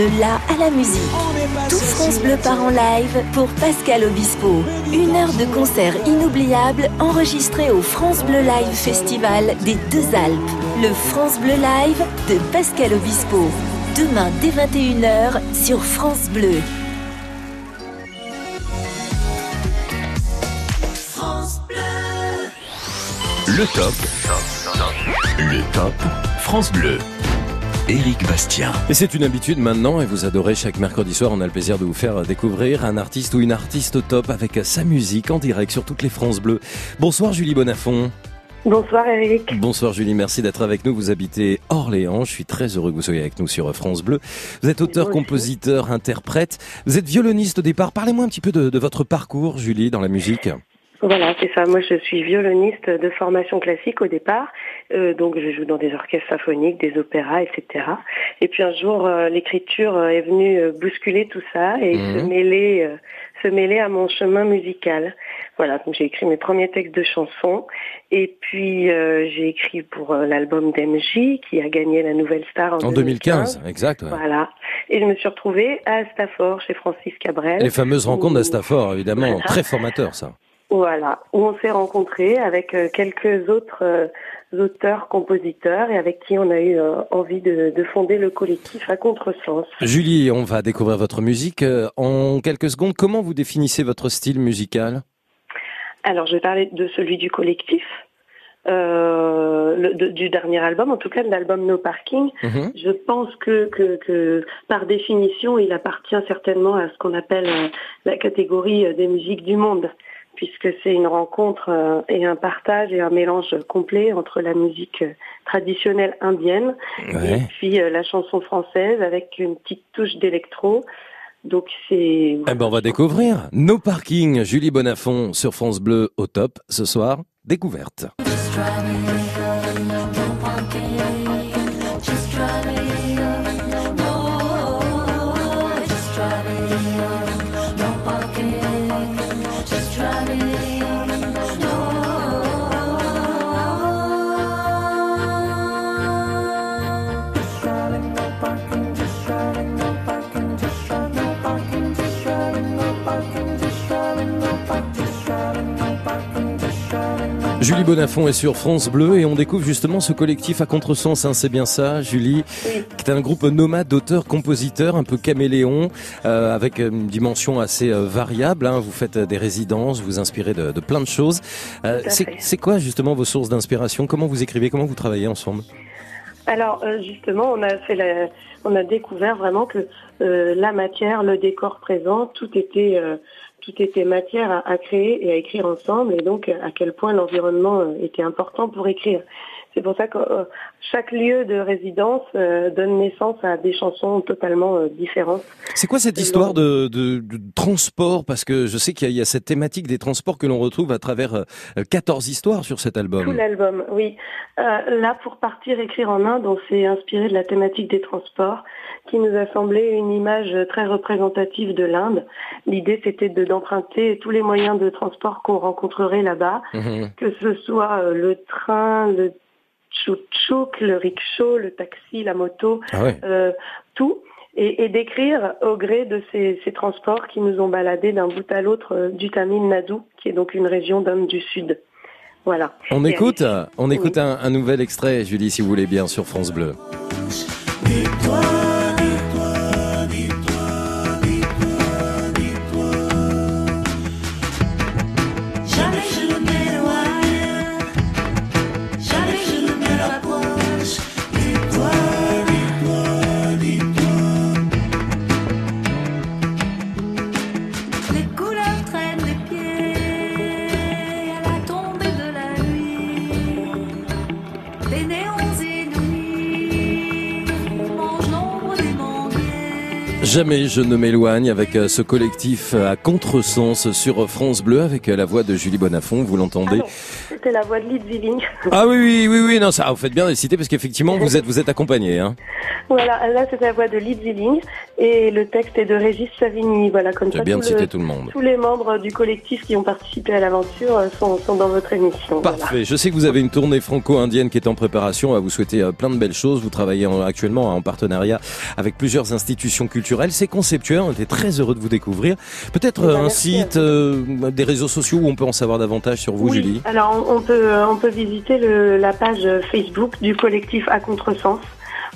Le la à la musique. Tout France Bleu part en live pour Pascal Obispo. Une heure de concert inoubliable enregistré au France Bleu Live Festival des Deux Alpes. Le France Bleu Live de Pascal Obispo. Demain dès 21h sur France Bleu. France Bleu. Le top. Le top France Bleu. Éric Bastien. Et c'est une habitude maintenant et vous adorez chaque mercredi soir, on a le plaisir de vous faire découvrir un artiste ou une artiste au top avec sa musique en direct sur toutes les France Bleues. Bonsoir Julie Bonafont. Bonsoir Eric. Bonsoir Julie, merci d'être avec nous. Vous habitez Orléans. Je suis très heureux que vous soyez avec nous sur France Bleu. Vous êtes auteur, compositeur, interprète. Vous êtes violoniste au départ. Parlez-moi un petit peu de, de votre parcours, Julie, dans la musique. Voilà, c'est ça. Moi, je suis violoniste de formation classique au départ. Euh, donc, je joue dans des orchestres symphoniques, des opéras, etc. Et puis un jour, euh, l'écriture euh, est venue euh, bousculer tout ça et Mhm. se mêler, se mêler à mon chemin musical. Voilà, donc j'ai écrit mes premiers textes de chansons. Et puis, euh, j'ai écrit pour l'album d'MJ qui a gagné la Nouvelle Star en, En 2015, exact. ouais. Voilà. Et je me suis retrouvée à Stafford chez Francis Cabrel. Les fameuses rencontres d'Astafor, évidemment, Voilà. très formateur ça. Voilà, où on s'est rencontrés avec euh, quelques autres euh, auteurs, compositeurs et avec qui on a eu euh, envie de, de fonder le collectif à contresens. Julie, on va découvrir votre musique. En quelques secondes, comment vous définissez votre style musical? Alors je vais parler de celui du collectif, euh, le- de- du dernier album, en tout cas de l'album No Parking. Mhm. Je pense que, que, que par définition, il appartient certainement à ce qu'on appelle la catégorie des musiques du monde, puisque c'est une rencontre euh, et un partage et un mélange complet entre la musique euh, traditionnelle indienne Ouais. et puis euh, la chanson française avec une petite touche d'électro. Donc c'est Eh ben, on va découvrir. No Parking, Julie Bonafont sur France Bleu au top ce soir. Découverte. Julie Bonafont est sur France Bleu et on découvre justement ce collectif à contresens, hein, c'est bien ça, Julie, qui est un groupe nomade d'auteurs, compositeurs, un peu caméléon, euh, avec une dimension assez euh, variable. hein. Vous faites euh, des résidences, vous inspirez de, de plein de choses. Euh, c'est quoi justement vos sources d'inspiration? Comment vous écrivez? Comment vous travaillez ensemble? Alors euh, justement, on a fait la, on a découvert vraiment que euh, la matière, le décor présent, tout était euh, tout était matière à, à créer et à écrire ensemble, et donc à quel point l'environnement euh, était important pour écrire. C'est pour ça que euh, chaque lieu de résidence euh, donne naissance à des chansons totalement différentes. C'est quoi cette histoire de, de- de transport? Parce que je sais qu'il y, a- il y a cette thématique des transports que l'on retrouve à travers euh, 14 histoires sur cet album. Tout l'album, oui. Euh, là, pour partir écrire en Inde, on s'est inspiré de la thématique des transports, qui nous a semblé une image très représentative de l'Inde. L'idée, c'était de d'emprunter tous les moyens de transport qu'on rencontrerait là-bas, Mhm. que ce soit euh, le train, le tchouk-tchouk, le rickshaw, le taxi, la moto, Ah ouais. euh, tout. Et, et d'écrire au gré de ces, ces transports qui nous ont baladés d'un bout à l'autre euh, du Tamil Nadu, qui est donc une région d'Inde du Sud. Voilà. On Et écoute, on écoute un, un nouvel extrait, Julie, si vous voulez bien, sur France Bleu. Jamais je ne m'éloigne avec euh, ce collectif euh, à contresens sur France Bleu avec euh, la voix de Julie Bonafont, vous l'entendez. C'était la voix de Lyd Zilling. Ah oui, oui, oui, oui, non, ça, vous faites bien de citer parce qu'effectivement, vous êtes, vous êtes accompagné, hein. Voilà, là c'était la voix de Lyd Zilling et le texte est de Régis Savigny. Voilà, comme ça. bien tout cité le- tout le monde. Tous les membres du collectif qui ont participé à l'aventure sont, sont dans votre émission. voilà. Parfait. Je sais que vous avez une tournée franco-indienne qui est en préparation. À vous souhaiter plein de belles choses. Vous travaillez en- actuellement en partenariat avec plusieurs institutions culturelles. C'est conceptuel. On était très heureux de vous découvrir. Peut-être Eh ben, euh, un site, euh, des réseaux sociaux où on peut en savoir davantage sur vous, Oui, Julie? alors on, peut on peut visiter le- la page Facebook du collectif à contresens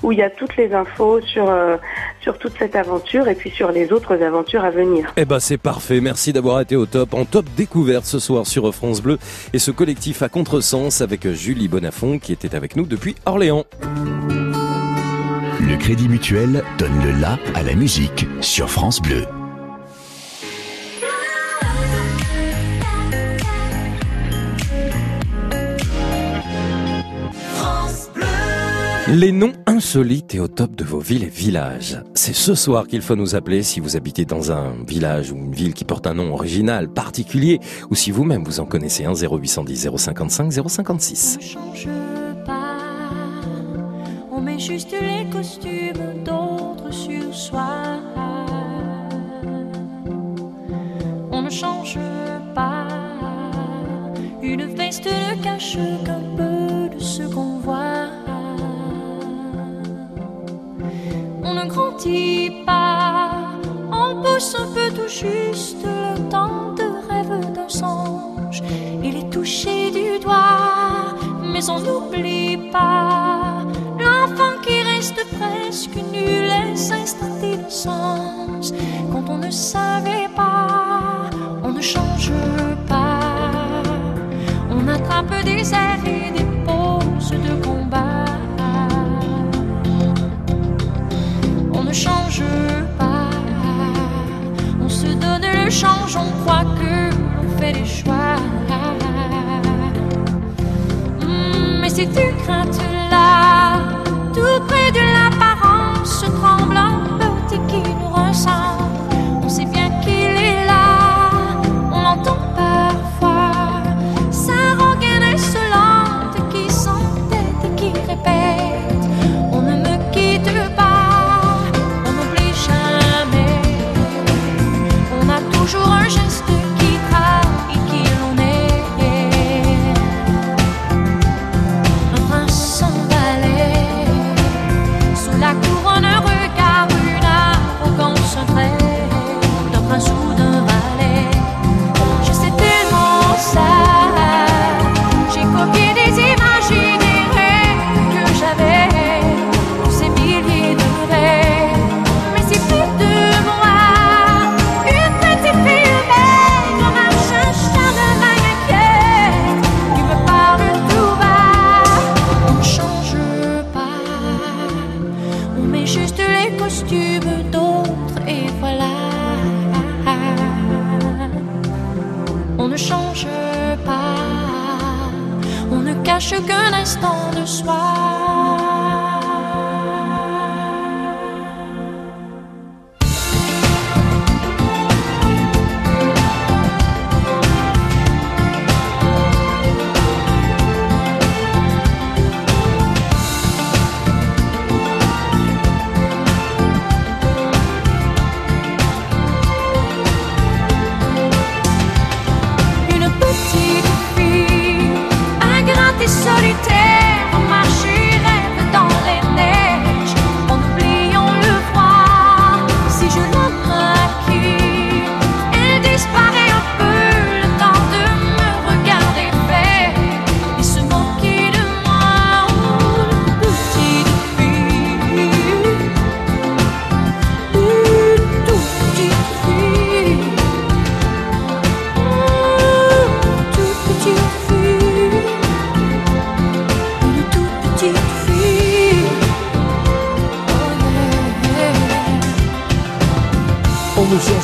où il y a toutes les infos sur, euh, sur toute cette aventure et puis sur les autres aventures à venir. Eh ben c'est parfait, merci d'avoir été au top, en top découverte ce soir sur France Bleu et ce collectif à contresens avec Julie Bonafont qui était avec nous depuis Orléans. Le Crédit Mutuel donne le la à la musique sur France Bleu. Les noms insolites et au top de vos villes et villages. C'est ce soir qu'il faut nous appeler si vous habitez dans un village ou une ville qui porte un nom original, particulier, ou si vous-même vous en connaissez un 0810 055 056. change pas. On met juste les d'autres sur soi. On ne change pas. Une veste ne cache qu'un peu de ce qu'on voit. On ne grandit pas. On pousse un peu tout juste le temps de rêve d'un songe. Il est touché du doigt, mais on n'oublie pas reste presque nul et s'installe d'innocence. Quand on ne savait pas, on ne change pas. On attrape des airs et des poses de combat. On ne change pas. On se donne le change, on croit que on fait des choix. Hmm, mais ces deux craintes-là, tout près de l'apparence, petit qui nous ressemble.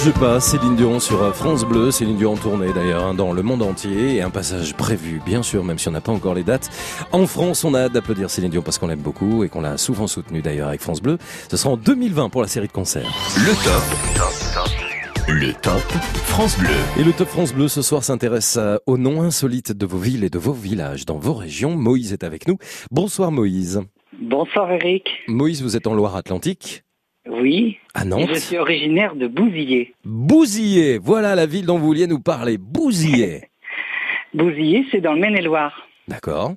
On ne change pas, Céline Dion sur France Bleu, Céline Dion en tournée d'ailleurs hein, dans le monde entier et un passage prévu bien sûr même si on n'a pas encore les dates. En France on a hâte d'applaudir Céline Dion parce qu'on l'aime beaucoup et qu'on l'a souvent soutenue d'ailleurs avec France Bleu. Ce sera en 2020 pour la série de concerts. Le top. Le top France Bleu. Et le Top France Bleu ce soir s'intéresse aux noms insolites de vos villes et de vos villages dans vos régions. Moïse est avec nous. Bonsoir Moïse. Bonsoir Eric. Moïse, vous êtes en Loire-Atlantique Oui. À Et Nantes. je suis originaire de Bouzillé. Bouzillé, voilà la ville dont vous vouliez nous parler. Bouzillé. Bouzillé, c'est dans le Maine-et-Loire. D'accord.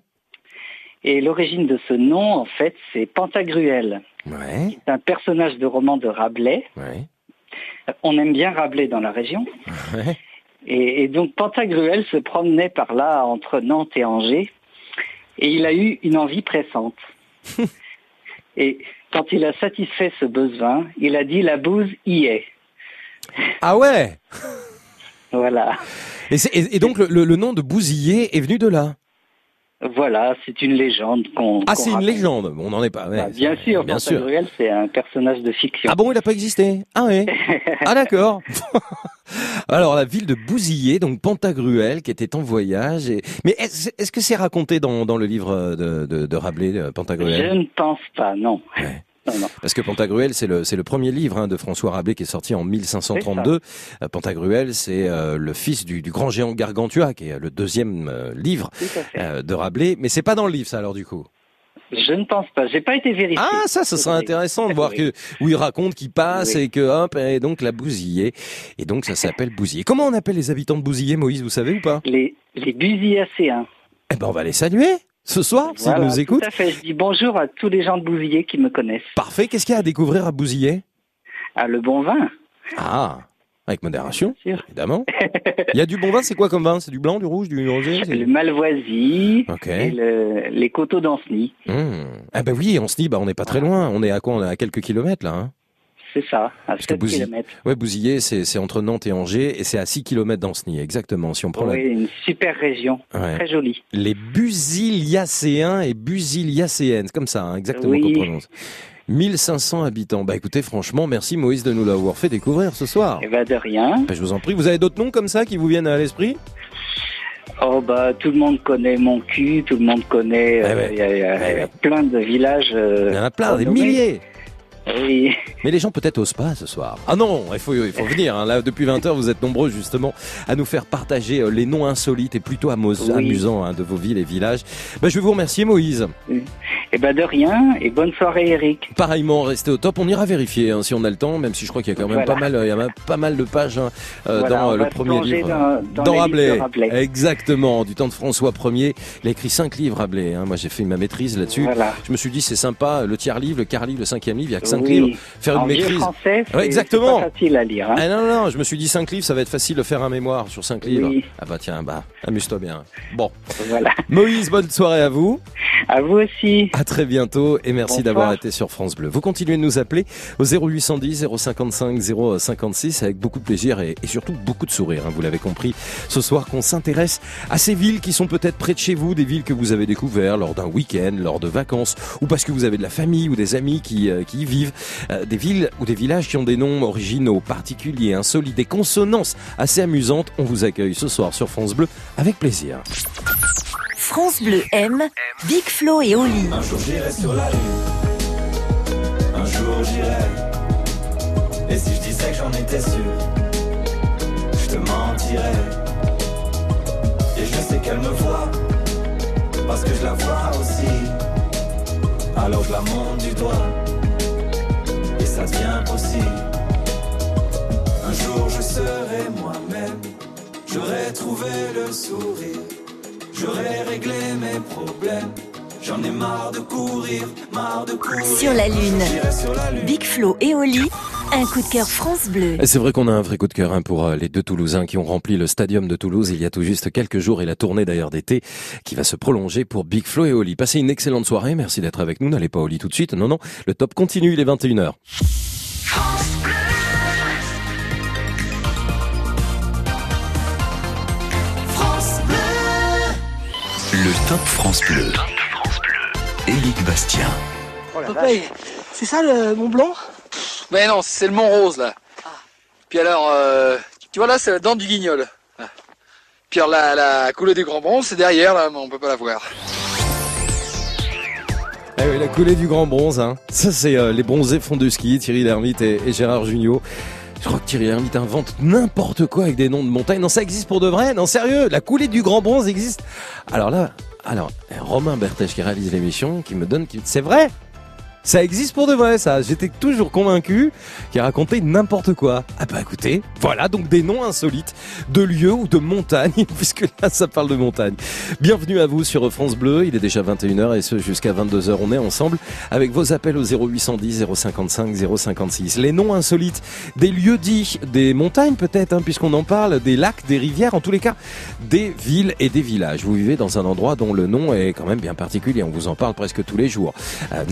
Et l'origine de ce nom, en fait, c'est Pantagruel. Ouais. C'est un personnage de roman de Rabelais. Ouais. On aime bien Rabelais dans la région. Ouais. Et, et donc Pantagruel se promenait par là entre Nantes et Angers. Et il a eu une envie pressante. Et quand il a satisfait ce besoin, il a dit la bouse y est. Ah ouais Voilà. et, c'est- et- et donc le, le- le nom de Bousillé est venu de là Voilà, c'est une légende qu'on. Ah, c'est une légende. On n'en est pas. ouais. Bah, bien sûr, bien sûr. Pantagruel, c'est un personnage de fiction. Ah bon, il n'a pas existé? Ah ouais Ah d'accord. Alors la ville de Bousillé, donc Pantagruel, qui était en voyage. Et... Mais est-ce que c'est raconté dans, dans le livre de, de, de Rabelais, euh, Je Pantagruel ne pense pas, non. Parce que Pantagruel, c'est le, c'est le premier livre hein, de François Rabelais qui est sorti en 1532. Euh, Pantagruel, c'est euh, le fils du, du grand géant Gargantua, qui est le deuxième euh, livre euh, de Rabelais. Mais c'est pas dans le livre, ça alors du coup? Je ne pense pas. J'ai pas été vérifié. Ah, ça, ce serait intéressant de voir que où il raconte qu'il passe Oui. et que hop, et donc la bousillée. Et donc ça s'appelle Bousillé. Comment on appelle les habitants de Bousillé, Moïse, vous savez ou pas? Les, les. Eh ben, on va les saluer ce soir, s'ils Voilà, nous écoutent. Tout à fait. Je dis bonjour à tous les gens de Bousillé qui me connaissent. Parfait. Qu'est-ce qu'il y a à découvrir à Bousillé Ah, le bon vin. Ah, avec modération, évidemment. Il y a du bon vin, c'est quoi comme vin? C'est du blanc, du rouge, du rosé? C'est- Le Malvoisie Ok. et le- les coteaux d'Anceny. Ah ben oui, dit, bah on n'est pas très loin. On est à quoi? On est à quelques kilomètres là. Hein C'est ça, à Parce que 7 Bouzy- km. Ouais, Bousillé, c'est entre Nantes et Angers et c'est à 6 km d'Ancenis, exactement. Si on prend la- Oui, une super région. Ouais. Très jolie. Les Busiliacéens et Busiliacéennes, comme ça, hein, exactement Oui. qu'on prononce. 1500 habitants. Bah écoutez, franchement, merci Moïse de nous l'avoir fait découvrir ce soir. Eh ben, de rien. Bah, je vous en prie. Vous avez d'autres noms comme ça qui vous viennent à l'esprit? Oh bah tout le monde connaît mon cul, tout le monde connaît. euh, Il y, a- il y a- il y a plein de villages. euh, Il y en a plein, des milliers. Oui. Mais les gens peut-être osent pas ce soir. Ah non, il faut, il faut venir. hein. Là, depuis 20 heures, vous êtes nombreux justement à nous faire partager euh, les noms insolites et plutôt Oui. amusants hein, de vos villes et villages. Bah, je vais vous remercier Moïse. Eh ben de rien et bonne soirée Eric. Pareillement, restez au top. On ira vérifier hein, si on a le temps, même si je crois qu'il y a quand même Voilà. pas mal, euh, il y a même pas mal de pages hein, euh, Voilà, dans le premier livre dans- dans les Rabelais. livres de Rabelais. Exactement, du temps de François Ier. Il a écrit cinq livres Rabelais. Hein. Moi, j'ai fait ma maîtrise là-dessus. Voilà. Je me suis dit, c'est sympa, le tiers livre, le quart livre, le cinquième livre, il y a que cinq Oui. livres. Faire En une maîtrise. français, Ouais, exactement. pas facile à lire. hein. Ah non, non, non, je me suis dit 5 livres, ça va être facile de faire un mémoire sur 5 livres. Oui. Ah bah tiens, bah, amuse-toi bien. Bon. Voilà. Moïse, bonne soirée à vous. À vous aussi. À très bientôt et merci d'avoir été sur France Bleu. Vous continuez de nous appeler au 0810 055 056 avec beaucoup de plaisir et, et surtout beaucoup de sourire. hein, vous l'avez compris, ce soir qu'on s'intéresse à ces villes qui sont peut-être près de chez vous, des villes que vous avez découvertes lors d'un week-end, lors de vacances, ou parce que vous avez de la famille ou des amis qui, euh, qui y vivent. Euh, des villes ou des villages qui ont des noms originaux, particuliers, insolites, des consonances assez amusantes. On vous accueille ce soir sur France Bleu avec plaisir. France Bleu aime Big Flo et Oli. Un jour j'irai sur la lune. Un jour j'irai. Et si je disais que j'en étais sûr, je te mentirais. Et je sais qu'elle me voit, parce que je la vois aussi. Alors je la monte du doigt, ça devient possible. Un jour je serai moi-même, j'aurai trouvé le sourire. J'aurais réglé mes problèmes. J'en ai marre de courir, marre de courir. Sur la Lune. J'irai sur la lune. Big Flo et Oli, un coup de cœur France Bleu. Et c'est vrai qu'on a un vrai coup de cœur hein, pour euh, les deux Toulousains qui ont rempli le stadium de Toulouse il y a tout juste quelques jours et la tournée d'ailleurs d'été qui va se prolonger pour Big Flo et Oli. Passez une excellente soirée, merci d'être avec nous. N'allez pas au lit tout de suite. Non, non, le top continue, il est 21h. France Bleu. Le Top France Bleu. Éric Bastien. Popeye, c'est ça le Mont Blanc? Mais non, c'est le Mont Rose là. Puis alors, euh, tu vois là, c'est la dent du guignol. Ah. Puis alors, la, la coulée du Grand Bronze, c'est derrière là, mais on peut pas la voir. Eh oui, la coulée du grand bronze, hein. Ça, c'est euh, les bronzés font du ski, Thierry Lhermitte et, et Gérard Jugnot. Je crois que Thierry Lhermitte invente n'importe quoi avec des noms de montagnes. Non, ça existe pour de vrai? Non, sérieux, la coulée du grand bronze existe? Alors là, alors, Romain Bertèche qui réalise l'émission, qui me donne, qui- c'est vrai. Ça existe pour de vrai, ça. J'étais toujours convaincu qu'il racontait n'importe quoi. Ah bah écoutez, voilà donc des noms insolites de lieux ou de montagnes, puisque là ça parle de montagne. Bienvenue à vous sur France Bleu, il est déjà 21h et ce jusqu'à 22h. On est ensemble avec vos appels au 0810 055 056. Les noms insolites des lieux dits, des montagnes peut-être, hein, puisqu'on en parle, des lacs, des rivières, en tous les cas, des villes et des villages. Vous vivez dans un endroit dont le nom est quand même bien particulier, on vous en parle presque tous les jours. Euh,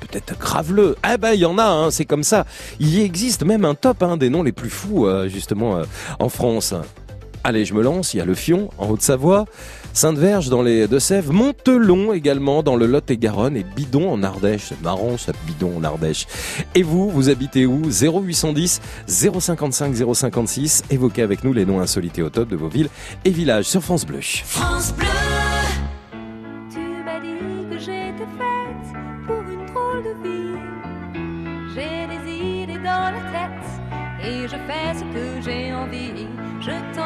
peut-être graveleux. Ah bah il y en a, hein, c'est comme ça. Il existe même un top hein, des noms les plus fous euh, justement euh, en France. Allez, je me lance. Il y a le Fion en Haute-Savoie, Sainte-Verge dans les Deux-Sèvres, Montelon également dans le Lot-et-Garonne et Bidon en Ardèche. C'est marrant ça, Bidon en Ardèche. Et vous, vous habitez où? 0810 055 056. Évoquez avec nous les noms insolites et au top de vos villes et villages sur France. France Bleu.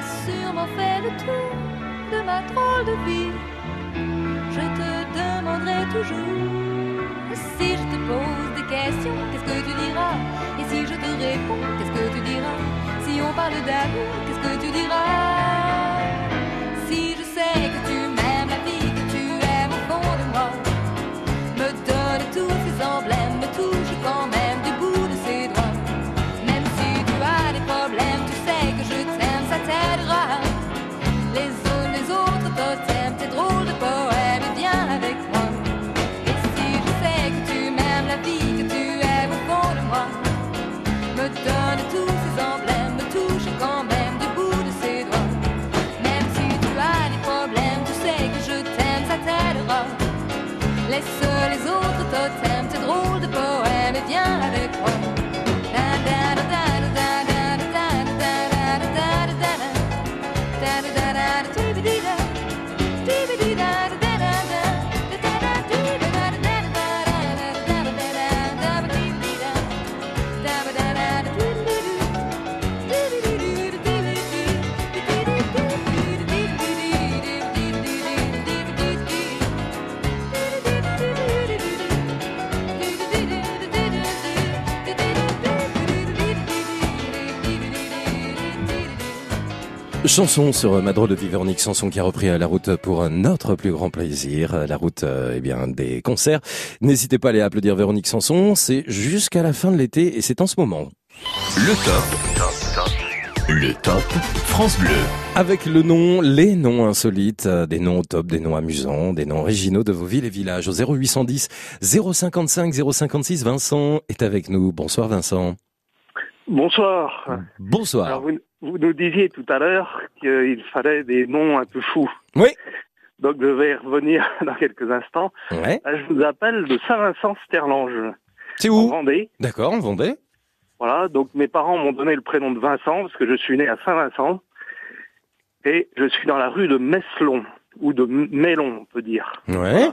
Sûrement fait le tour de ma drôle de vie. Je te demanderai toujours si je te pose des questions, qu'est-ce que tu diras? Et si je te réponds, qu'est-ce que tu diras? Si on parle d'amour, qu'est-ce que tu diras? hotel. Chanson sur ma drôle de vie Véronique Sanson qui a repris la route pour notre plus grand plaisir, la route euh, eh bien des concerts. N'hésitez pas à aller applaudir Véronique Sanson, c'est jusqu'à la fin de l'été et c'est en ce moment. Le top. Le top France Bleu. Avec le nom, les noms insolites, euh, des noms au top, des noms amusants, des noms originaux de vos villes et villages. Au 0810 055 056, Vincent est avec nous. Bonsoir Vincent. Bonsoir. Bonsoir. Alors, vous, vous nous disiez tout à l'heure qu'il fallait des noms un peu fous. Oui. Donc je vais y revenir dans quelques instants. Ouais. Là, je vous appelle de Saint-Vincent-Sterlange. C'est En où Vendée. D'accord, en Vendée. Voilà, donc mes parents m'ont donné le prénom de Vincent parce que je suis né à Saint-Vincent. Et je suis dans la rue de Messelon, ou de Mélon, on peut dire. Ouais.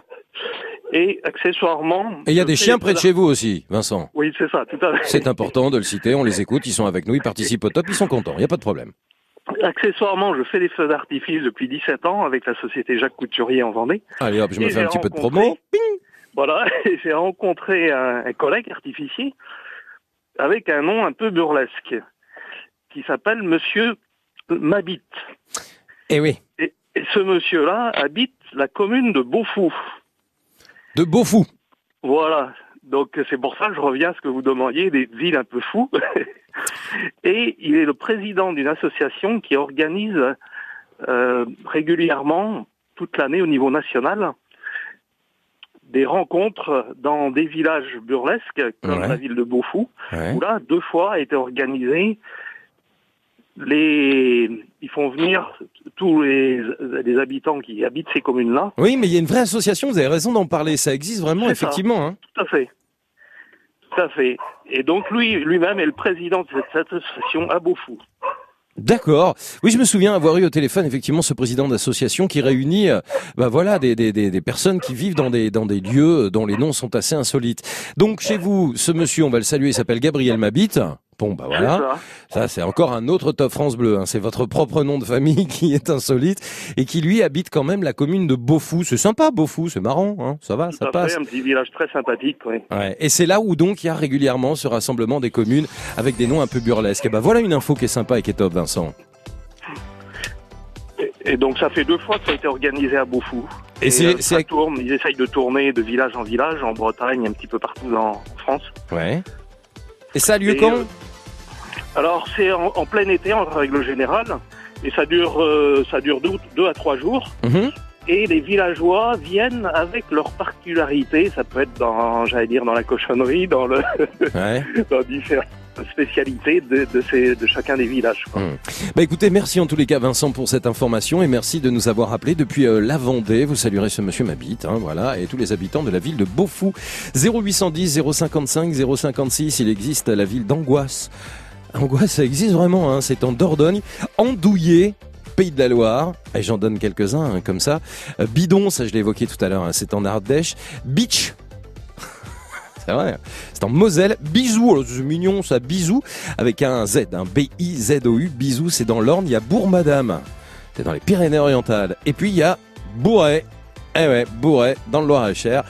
Et accessoirement... Et il y a des chiens près de chez vous aussi, Vincent. Oui, c'est ça, tout à fait. C'est important de le citer, on les écoute, ils sont avec nous, ils participent au top, ils sont contents, il n'y a pas de problème. Accessoirement, je fais des feux d'artifice depuis 17 ans avec la société Jacques Couturier en Vendée. Allez hop, je me fais un petit peu de promo. Voilà, et j'ai rencontré un, un collègue artificier avec un nom un peu burlesque qui s'appelle Monsieur Mabit. Eh oui. Et, et ce monsieur-là habite la commune de Beaufou. De Beaufou. Voilà. Donc c'est pour ça que je reviens à ce que vous demandiez, des villes un peu fous. Et il est le président d'une association qui organise euh, régulièrement, toute l'année au niveau national, des rencontres dans des villages burlesques, comme Ouais. la ville de Beaufou, Ouais. où là, deux fois a été organisé les... Ils font venir tous les, les habitants qui habitent ces communes-là Oui, mais il y a une vraie association, vous avez raison d'en parler, ça existe vraiment, ça. effectivement. hein. Tout à fait. Tout à fait. Et donc lui, lui-même est le président de cette, association à Beaufou. D'accord. Oui, je me souviens avoir eu au téléphone effectivement ce président d'association qui réunit, euh, bah voilà, des, des, des, des personnes qui vivent dans des dans des lieux dont les noms sont assez insolites. Donc chez vous, ce monsieur, on va le saluer, il s'appelle Gabriel Mabit. Bon, bah voilà. Ça, c'est encore un autre top France Bleu. Hein. C'est votre propre nom de famille qui est insolite et qui lui habite quand même la commune de Beaufou. C'est sympa, Beaufou, c'est marrant, hein. ça va, Tout ça à passe. fait, un petit village très sympathique, oui. Ouais. Et c'est là où donc il y a régulièrement ce rassemblement des communes avec des noms un peu burlesques. Et bah voilà une info qui est sympa et qui est top, Vincent. Et, donc ça fait deux fois que ça a été organisé à Beaufou. Et c'est- euh, c'est- ça tourne, ils essayent de tourner de village en village, en Bretagne, un petit peu partout en France. Ouais. Et ça a lieu Et, quand euh, Alors c'est en, en plein été en règle générale, et ça dure euh, ça dure deux, deux à trois jours. Mhm. Et les villageois viennent avec leurs particularités. Ça peut être dans, j'allais dire, dans la cochonnerie, dans le, Ouais. dans différentes spécialités de, de, ces, de chacun des villages. quoi. Hmm. Bah écoutez, merci en tous les cas Vincent pour cette information et merci de nous avoir appelé depuis euh, la Vendée. Vous saluerez ce monsieur Mabit, hein, voilà, et tous les habitants de la ville de Beaufou. 0810 055 056, il existe la ville d'Angoisse. Angoisse, ça existe vraiment, hein, c'est en Dordogne, Andouillé, Pays de la Loire, et j'en donne quelques-uns hein, comme ça. Euh, Bidon, ça je l'ai évoqué tout à l'heure, hein, c'est en Ardèche. Beach, c'est vrai. C'est en Moselle. Bisou, alors, c'est mignon ça, bisou, avec un Z, un B-I-Z-O-U. Bisou, c'est dans l'Orne. Il y a Bourg-Madame, c'est dans les Pyrénées-Orientales. Et puis il y a Bourret, eh ouais, Bourret, dans le Loir-et-Cher.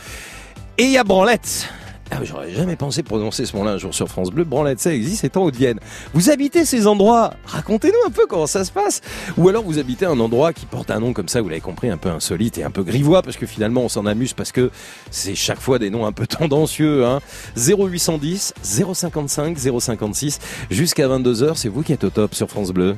Et il y a Branlette. Ah, J'aurais jamais pensé prononcer ce mot-là un jour sur France Bleu. Branlette, ça existe, c'est en Haute-Vienne. Vous habitez ces endroits? Racontez-nous un peu comment ça se passe. Ou alors vous habitez un endroit qui porte un nom comme ça, vous l'avez compris, un peu insolite et un peu grivois, parce que finalement on s'en amuse parce que c'est chaque fois des noms un peu tendancieux. Hein. 0810 055 056 jusqu'à 22h, c'est vous qui êtes au top sur France Bleu.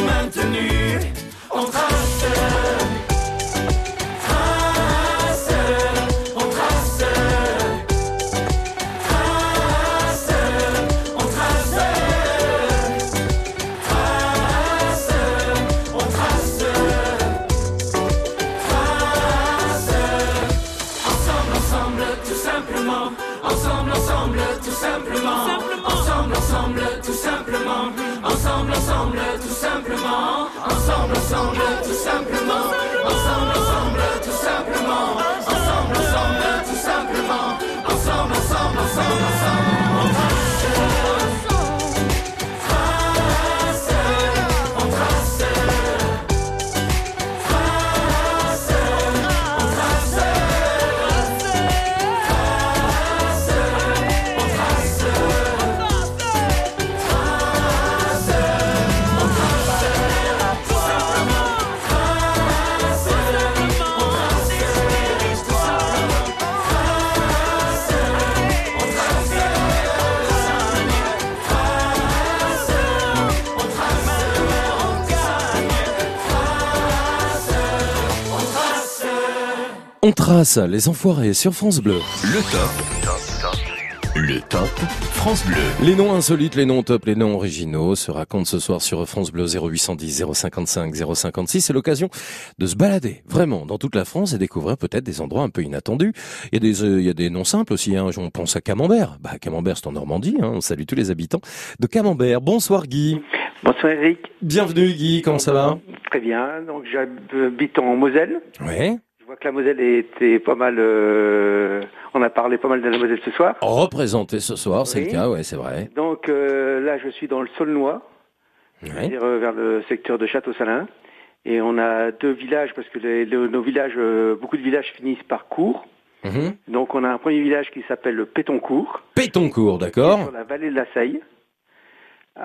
Demain, nos mains ensemble, Trace les enfoirés sur France Bleu. Le top. Le top France Bleu. Les noms insolites, les noms top, les noms originaux se racontent ce soir sur France Bleu 0810 055 056. C'est l'occasion de se balader vraiment dans toute la France et découvrir peut-être des endroits un peu inattendus. Il y a des, euh, il y a des noms simples aussi. Hein. On pense à Camembert. Bah, Camembert, c'est en Normandie. Hein. On salue tous les habitants de Camembert. Bonsoir Guy. Bonsoir Eric. Bienvenue Guy. Comment ça va? Très bien. Donc j'habite en Moselle. Ouais. Je vois que la Moselle était pas mal. euh, on a parlé pas mal de la Moselle ce soir. Représenté ce soir, c'est Oui. le cas, ouais, c'est vrai. Donc euh, là, je suis dans le Saulnois, c'est-à-dire euh, vers le secteur de Château-Salin. Et on a deux villages parce que les- nos villages, beaucoup de villages finissent par cours. Mhm. Donc on a un premier village qui s'appelle le Pétoncourt, Pétoncourt, d'accord sur la vallée de la Seille,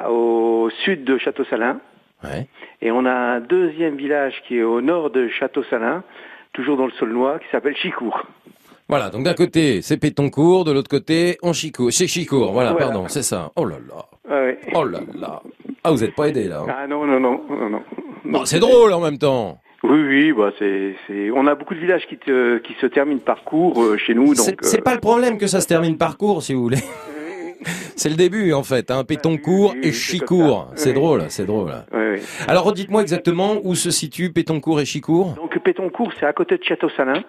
au sud de Château-Salin. Ouais. Et on a un deuxième village qui est au nord de Château-Salin, toujours dans le Saulnois, qui s'appelle Chicourt. Voilà, donc d'un côté, c'est Pétoncourt, de l'autre côté, on Chicourt. C'est Chicourt, voilà, Voilà. pardon, c'est ça. Oh là là. Ouais. Oh là là. Ah, vous êtes pas aidé là. hein. Ah non, non, non, non, non. C'est drôle en même temps. Oui, oui, bah c'est, on a beaucoup de villages qui, te, qui se terminent par cours euh, chez nous, donc. C'est euh, pas le problème que ça se termine par court, si vous voulez. c'est le début, en fait. Hein. Pétoncourt et Chicourt. C'est drôle, c'est drôle. Alors, dites-moi exactement où se situent Pétoncourt et Chicourt. Donc Pétoncourt, c'est à côté de Château-Salin.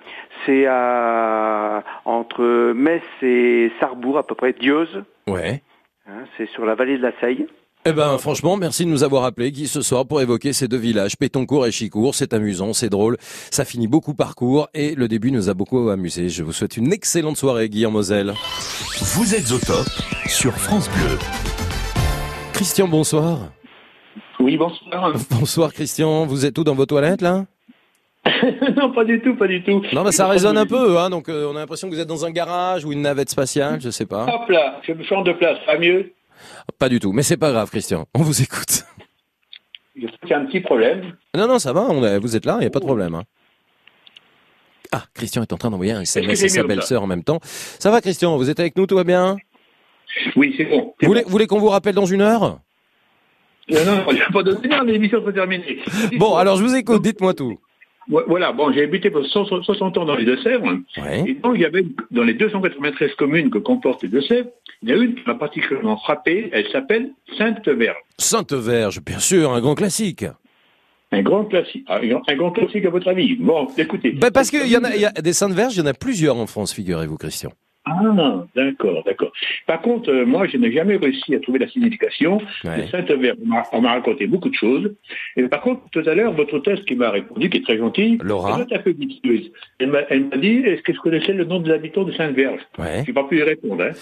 C'est à entre Metz et Sarrebourg, à peu près Dieuze. Ouais. Hein, c'est sur la vallée de la Seille. Eh ben, franchement, merci de nous avoir appelés, Guy, ce soir, pour évoquer ces deux villages, Pétoncourt et Chicourt. C'est amusant, c'est drôle. Ça finit beaucoup par court et le début nous a beaucoup amusés. Je vous souhaite une excellente soirée, Guy en Moselle. Vous êtes au top sur France Bleu. Christian, bonsoir. Oui, bonsoir. Bonsoir, Christian. Vous êtes où dans vos toilettes, là? Non, pas du tout, pas du tout. Non, mais ça résonne un peu, hein, donc euh, on a l'impression que vous êtes dans un garage ou une navette spatiale, je sais pas. Hop là, je me change de place, pas mieux? Pas du tout, mais c'est pas grave, Christian. On vous écoute. Il y a un petit problème. Non, non, ça va, on est- vous êtes là, il n'y a pas de problème. hein. Ah, Christian est en train d'envoyer un SMS à sa belle-sœur en même temps. Ça va, Christian? Vous êtes avec nous, tout va bien? Oui, c'est bon. Vous voulez, voulez qu'on vous rappelle dans une heure? Non, non, il n'y a pas de l'émission terminée. Bon, alors je vous écoute, dites-moi tout. Vo- Voilà, bon, j'ai habité pour 100 60 ans dans les Deux-Sèvres. Et donc, il y avait, dans les 293 communes que comportent les Deux-Sèvres, il y a une qui m'a particulièrement frappé, elle s'appelle Sainte-Verge. Sainte-Verge, bien sûr, un grand classique. Un grand classique. Ah, Un grand classique à votre avis. Bon, écoutez. Bah, parce qu'il y en a, il y a des Sainte-Verges, il y en a plusieurs en France, figurez-vous, Christian. Ah, d'accord, d'accord. Par contre, euh, moi, je n'ai jamais réussi à trouver la signification Ouais. de Sainte-Verge. On m'a- On m'a raconté beaucoup de choses. Et par contre, tout à l'heure, votre hôtesse qui m'a répondu, qui est très gentille, Laura. un peu elle m'a dit, est-ce que je connaissais le nom des habitants de Sainte-Verge Ouais. Je n'ai pas pu y répondre. Hein.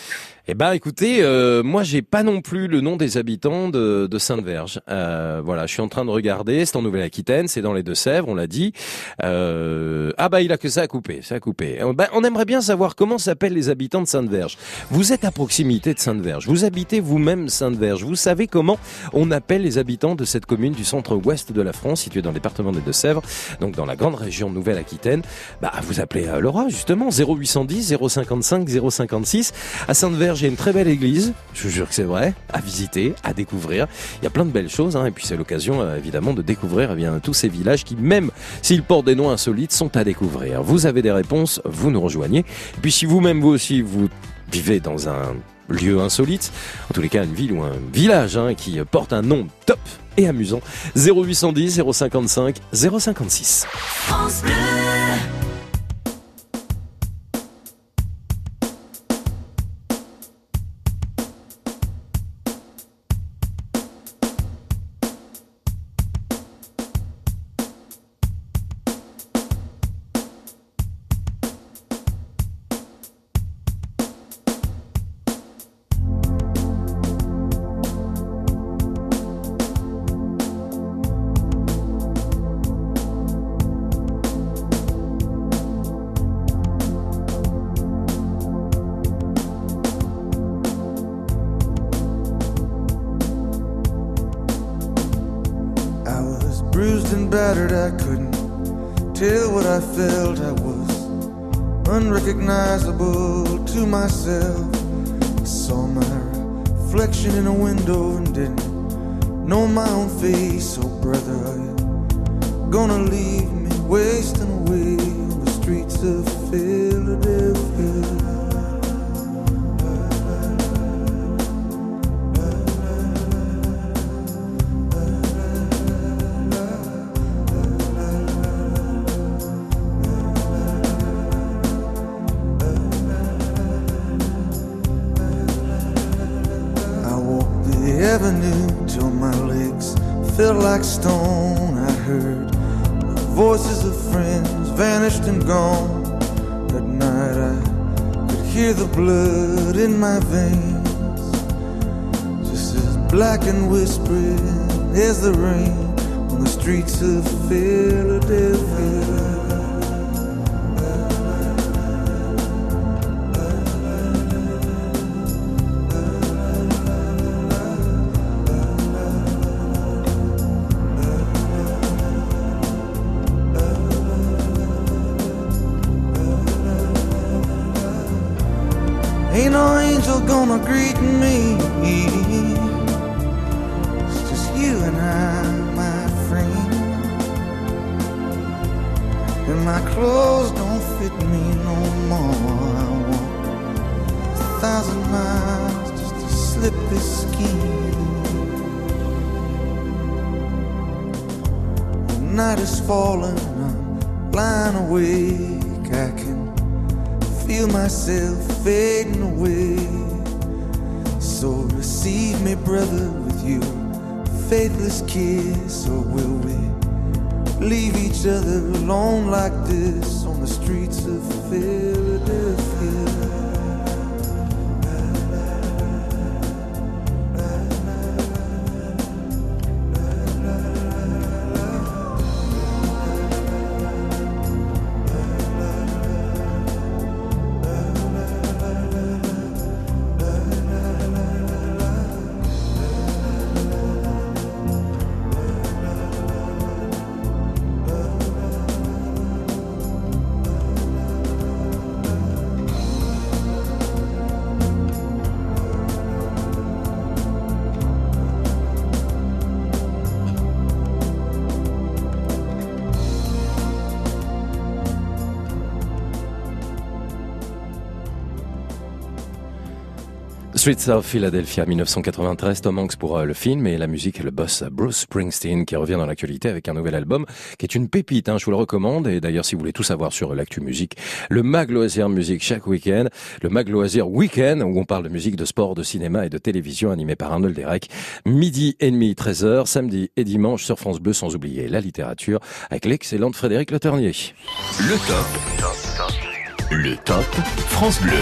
Eh ben, écoutez, euh, moi, j'ai pas non plus le nom des habitants de, Sainte-Verge. Euh, voilà, je suis en train de regarder. C'est en Nouvelle-Aquitaine, c'est dans les Deux-Sèvres, on l'a dit. Euh, ah bah, il a que ça à couper, ça a coupé. Euh, bah, on aimerait bien savoir comment s'appellent les habitants de Sainte-Verge. Vous êtes à proximité de Sainte-Verge. Vous habitez vous-même Sainte-Verge. Vous savez comment on appelle les habitants de cette commune du centre-ouest de la France, située dans le département des Deux-Sèvres, donc dans la grande région Nouvelle-Aquitaine? Bah, vous appelez euh, Laura, justement, 0810 055 056. À Sainte-Verge, a une très belle église. Je vous jure que c'est vrai. À visiter, à découvrir. Il y a plein de belles choses, hein. Et puis c'est l'occasion, euh, évidemment, de découvrir, eh bien, tous ces villages qui, même s'ils portent des noms insolites, sont à découvrir. Vous avez des réponses, vous nous rejoignez. Et puis si vous-même, vous aussi, vous vivez dans un lieu insolite, en tous les cas une ville ou un village hein, qui porte un nom top et amusant, 0810 055 056. France Bleu. As the rain on the streets of Philadelphia. Streets of Philadelphia 1993, Tom Hanks pour euh, le film et la musique, le boss Bruce Springsteen qui revient dans l'actualité avec un nouvel album qui est une pépite, hein, je vous le recommande. Et d'ailleurs, si vous voulez tout savoir sur l'actu musique, le Mag Loisir Musique chaque week-end, le Mag Loisir Week-end où on parle de musique, de sport, de cinéma et de télévision animé par Arnold Derek, midi et demi, 13h, samedi et dimanche sur France Bleu, sans oublier la littérature avec l'excellente Frédéric Le Ternier. Le top. Le top France Bleu.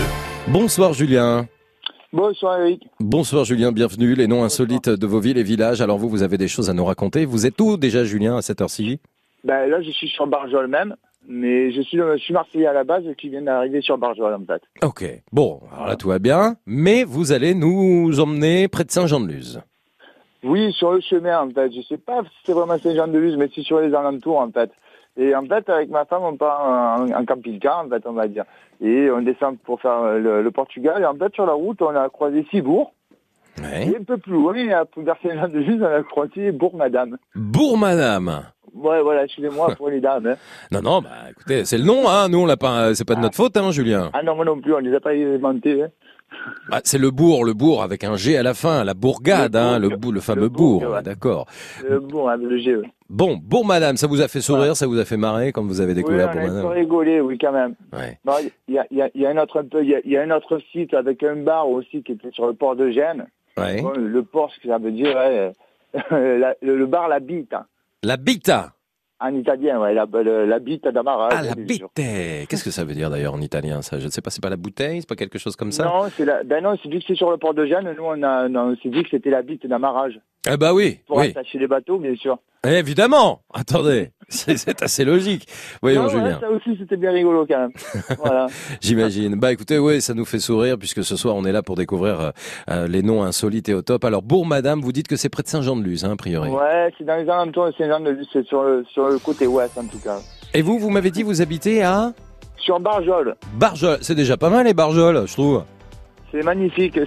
Bonsoir Julien. Bonsoir Eric. Bonsoir Julien, bienvenue. Les noms insolites de vos villes et villages. Alors vous, vous avez des choses à nous raconter. Vous êtes où déjà Julien à cette heure-ci? Ben là, je suis sur Barjol même, mais je suis, je suis Marseillais à la base qui vient d'arriver sur Barjol en fait. Ok. Bon, alors là tout va bien. Mais vous allez nous emmener près de Saint-Jean-de-Luz. Oui, sur le chemin en fait. Je sais pas si c'est vraiment Saint-Jean-de-Luz, mais c'est sur les alentours en fait. Et en fait, avec ma femme, on part en, en camping-car, en fait, on va dire. Et on descend pour faire le, le Portugal. Et en fait, sur la route, on a croisé Cibourg. Et un peu plus loin, à vers Saint-Jean-de-Luz, on a croisé Bourg-Madame. Bourg-Madame. Ouais, voilà, excusez-moi pour les dames. Hein. Non, non, bah écoutez, c'est le nom, hein. Nous, on l'a pas, c'est pas de notre faute, hein, Julien. Ah non, moi non plus, on les a pas inventés. Hein. Bah, c'est le bourg, le bourg avec un G à la fin, la bourgade, Le hein, le, bourg. bourg, le fameux Le bourg, bourg, ouais. d'accord. Le Bourg, avec le G. Bon, Bourg Madame, ça vous a fait sourire, ça vous a fait marrer quand vous avez découvert oui, on peu Madame? rigolé, oui, quand même. Ouais. Bon, Il y, a, il y, a, il y a un autre un peu, il y a, il y a un autre site avec un bar aussi qui était sur le port de Gênes. Ouais. Bon, le port, ce que ça veut dire, la- le, bar La Bite, hein. La Bita. En italien, ouais, la, le- la Bite d'Amara. Ah, la bite. Qu'est-ce que ça veut dire d'ailleurs en italien? Ça Je ne sais pas, c'est pas la bouteille, c'est pas quelque chose comme ça? Non, c'est la, ben non, c'est vu que c'est sur le port de Gênes, nous on a, on s'est dit que c'était la bite d'amarrage. Eh bah oui, Pour oui. attacher les bateaux, bien sûr. Évidemment Attendez, c'est assez logique. Voyons Non, ouais, Julien. ça aussi, c'était bien rigolo quand même. voilà. J'imagine. Bah écoutez, oui, ça nous fait sourire puisque ce soir on est là pour découvrir euh, euh, les noms insolites et au top. Alors Bourg Madame, vous dites que c'est près de Saint-Jean-de-Luz, hein, a priori. Ouais, c'est dans les alentours de Saint-Jean-de-Luz, c'est sur le, sur le côté ouest en tout cas. Et vous, vous m'avez dit vous habitez à Sur Barjol. Barjol. C'est déjà pas mal les Barjols, je trouve. C'est magnifique,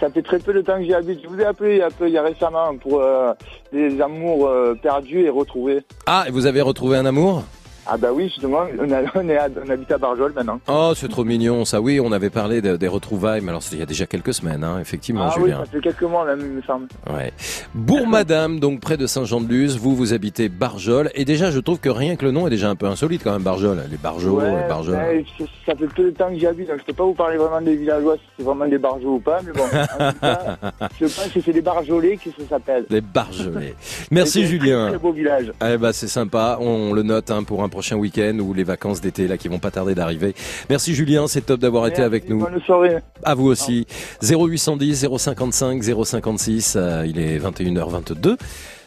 ça fait très peu de temps que j'y habite. Je vous ai appelé il y a, peu, il y a récemment pour euh, des amours euh, perdus et retrouvés. Ah, et vous avez retrouvé un amour? Ah bah oui, justement, on, a- on est à- on habite à Barjol maintenant. Oh, c'est trop mignon, ça. Oui, on avait parlé de- des retrouvailles, mais alors il y a déjà quelques semaines, hein, effectivement, ah oui, Julien. ça fait quelques mois là, il me semble. Ouais. Bourg-Madame, donc près de Saint-Jean-de-Luz, vous, vous habitez Barjol. Et déjà, je trouve que rien que le nom est déjà un peu insolite quand même, Barjol. Les Barjols, les Barjols. ouais, c'est- ça fait peu de temps que j'y habite, donc je peux pas vous parler vraiment des villageois, si c'est vraiment des barjols ou pas, mais bon, en tout cas, je pense que c'est des barjolais que ça s'appelle. Les Barjolais. Merci Et c'est un Julien. Beau village. Eh ben c'est sympa, on le note hein, pour un prochain week-end ou les vacances d'été là qui vont pas tarder d'arriver. Merci Julien, c'est top d'avoir été avec nous. Bonne soirée. À vous aussi. 0810 055 056, euh, il est 21h22.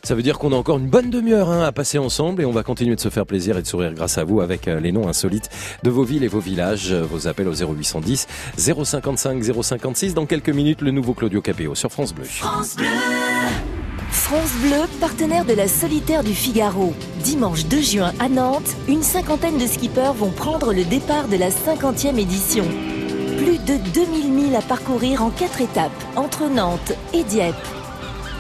Ça veut dire qu'on a encore une bonne demi-heure hein, à passer ensemble et on va continuer de se faire plaisir et de sourire grâce à vous avec euh, les noms insolites de vos villes et vos villages. Euh, Vos appels au 0810 055 056. Dans quelques minutes, le nouveau Claudio Capéo sur France Bleu. France Bleu. France Bleu, partenaire de la Solitaire du Figaro. Dimanche 2 juin à Nantes, une cinquantaine de skippers vont prendre le départ de la 50e édition. Plus de 2000 milles à parcourir en quatre étapes entre Nantes et Dieppe.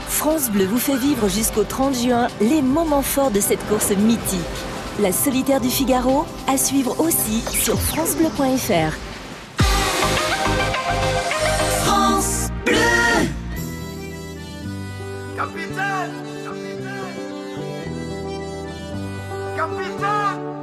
France Bleu vous fait vivre jusqu'au 30 juin les moments forts de cette course mythique. La Solitaire du Figaro, à suivre aussi sur francebleu.fr. Capitaine Capitaine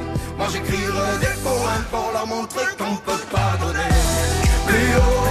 Moi j'écrirai des poèmes pour leur montrer qu'on peut. Plus haut,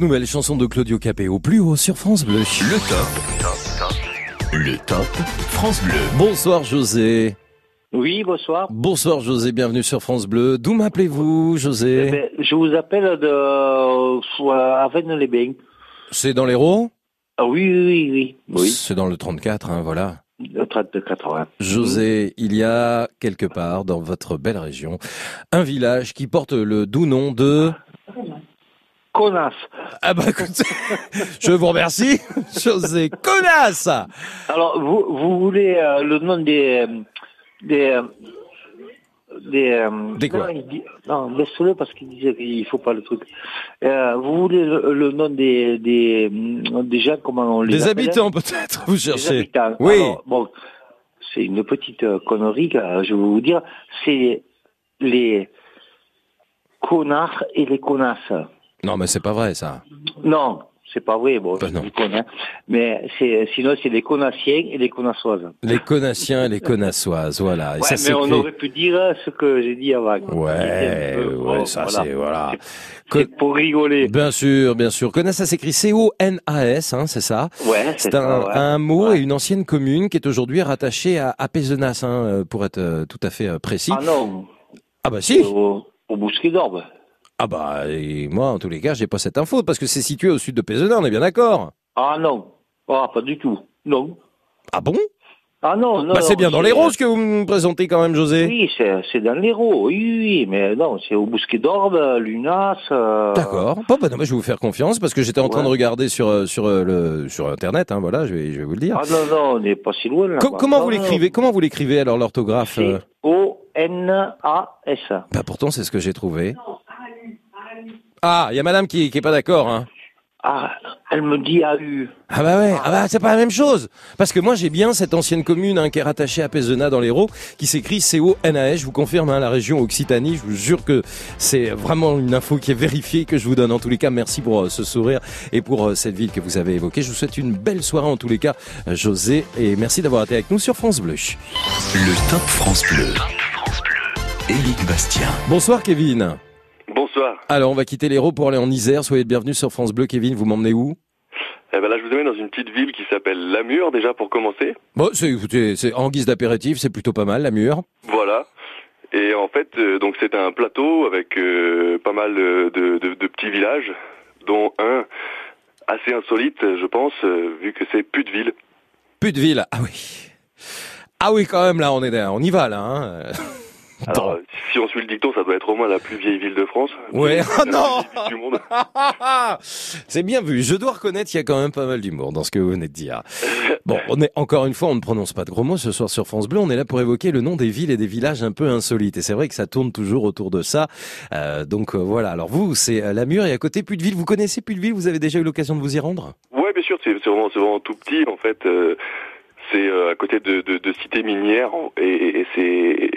Nouvelle chanson de Claudio Capéo, plus haut sur France Bleu. Le top. Le top France Bleu. Bonsoir José. Oui, bonsoir. Bonsoir José, bienvenue sur France Bleu. D'où m'appelez-vous José Eh ben, je vous appelle de euh, Avesnes-les-Bains. C'est dans l'Hérault? Ah oui, oui, oui. oui. C'est dans le 34, hein, voilà. Le 32-80. José, il y a quelque part dans votre belle région un village qui porte le doux nom de... Connasse. Ah bah écoute, je vous remercie, José. Connasse Alors, vous, vous voulez euh, le nom des... des euh, des, euh, Des quoi non, non, laisse-le parce qu'il disait qu'il faut pas le truc. Euh, vous voulez le, le nom des, des, des gens, comment on les Des habitants peut-être, vous Des cherchez. habitants. Oui. Alors, bon, c'est une petite connerie, je vais vous dire. C'est les connards et les connasses. Non mais c'est pas vrai ça. Non, c'est pas vrai, bon, Bah je non. vous connais. Mais c'est, sinon, c'est les connassiens et les connassoises. Les connassiens et les connassoises, voilà. Et Ouais, ça mais on aurait pu dire ce que j'ai dit avant. Ouais, un peu- ouais, bon, ça voilà. c'est voilà. C'est pour rigoler. Bien sûr, bien sûr. Connasse, ça s'écrit C-O-N-A-S, hein, c'est ça? Ouais, C'est c'est un, ça, ouais. un mot et une ancienne commune qui est aujourd'hui rattachée à, à Pézenas, hein, euh, pour être euh, tout à fait euh, précis. Ah non. Ah bah si. Au, au Bousquet d'Orbe. Ah bah et moi, en tous les cas, j'ai pas cette info parce que c'est situé au sud de Pézenas, on est bien d'accord? Ah non. Ah, pas du tout. Non. Ah bon? Ah non, non. Bah c'est bien dans les roses que vous me présentez quand même, José. Oui, c'est, dans l'Hérault, oui, oui, oui, mais non, c'est au Bousquet d'Orbe, Lunas. euh, D'accord. Bon, bah non, je vais vous faire confiance parce que j'étais en train de regarder sur euh, sur euh, le sur internet. Hein, voilà, je vais je vais vous le dire. Ah non, non, on n'est pas si loin là. Co- comment vous l'écrivez Comment vous l'écrivez alors l'orthographe euh? O-N-A-S. Bah pourtant c'est ce que j'ai trouvé. Ah, il y a Madame qui qui est pas d'accord. Hein. Ah, elle me dit AU. Ah bah ouais, ah bah c'est pas la même chose. Parce que moi j'ai bien cette ancienne commune hein, qui est rattachée à Pézenas dans l'Hérault, qui s'écrit C-O-N-A-S. Je vous confirme, hein, la région Occitanie. Je vous jure que c'est vraiment une info qui est vérifiée que je vous donne. En tous les cas, merci pour euh, ce sourire et pour euh, cette ville que vous avez évoquée. Je vous souhaite une belle soirée en tous les cas, euh, José, et merci d'avoir été avec nous sur France Bleu. Le Top France Bleu. Éric Bastien. Bonsoir Kevin. Bonsoir. Alors on va quitter l'Hérault pour aller en Isère. Soyez le bienvenu sur France Bleu. Kevin, vous m'emmenez où? Eh ben là, je vous amène dans une petite ville qui s'appelle Lamur, déjà pour commencer. Bon, c'est, en guise d'apéritif, c'est plutôt pas mal, la mûre. Voilà. Et en fait, euh, donc c'est un plateau avec euh, pas mal de, de- de petits villages, dont un assez insolite, je pense, euh, vu que c'est Puteville. Puteville, ah oui. Ah oui, quand même, là, on est on y va, là. Hein. Alors, si on suit le dicton, ça doit être au moins la plus vieille ville de France. Ouais, oh non du monde. C'est bien vu. Je dois reconnaître qu'il y a quand même pas mal d'humour dans ce que vous venez de dire. Bon, on est encore une fois, on ne prononce pas de gros mots ce soir sur France Bleu. On est là pour évoquer le nom des villes et des villages un peu insolites. Et c'est vrai que ça tourne toujours autour de ça. Euh, donc euh, voilà. Alors vous, c'est euh, la Mure et à côté Puteville. Vous connaissez Puteville Vous avez déjà eu l'occasion de vous y rendre? Ouais, bien sûr, c'est vraiment, tout petit, en fait. euh, c'est à côté de, de, de et, et- et c'est,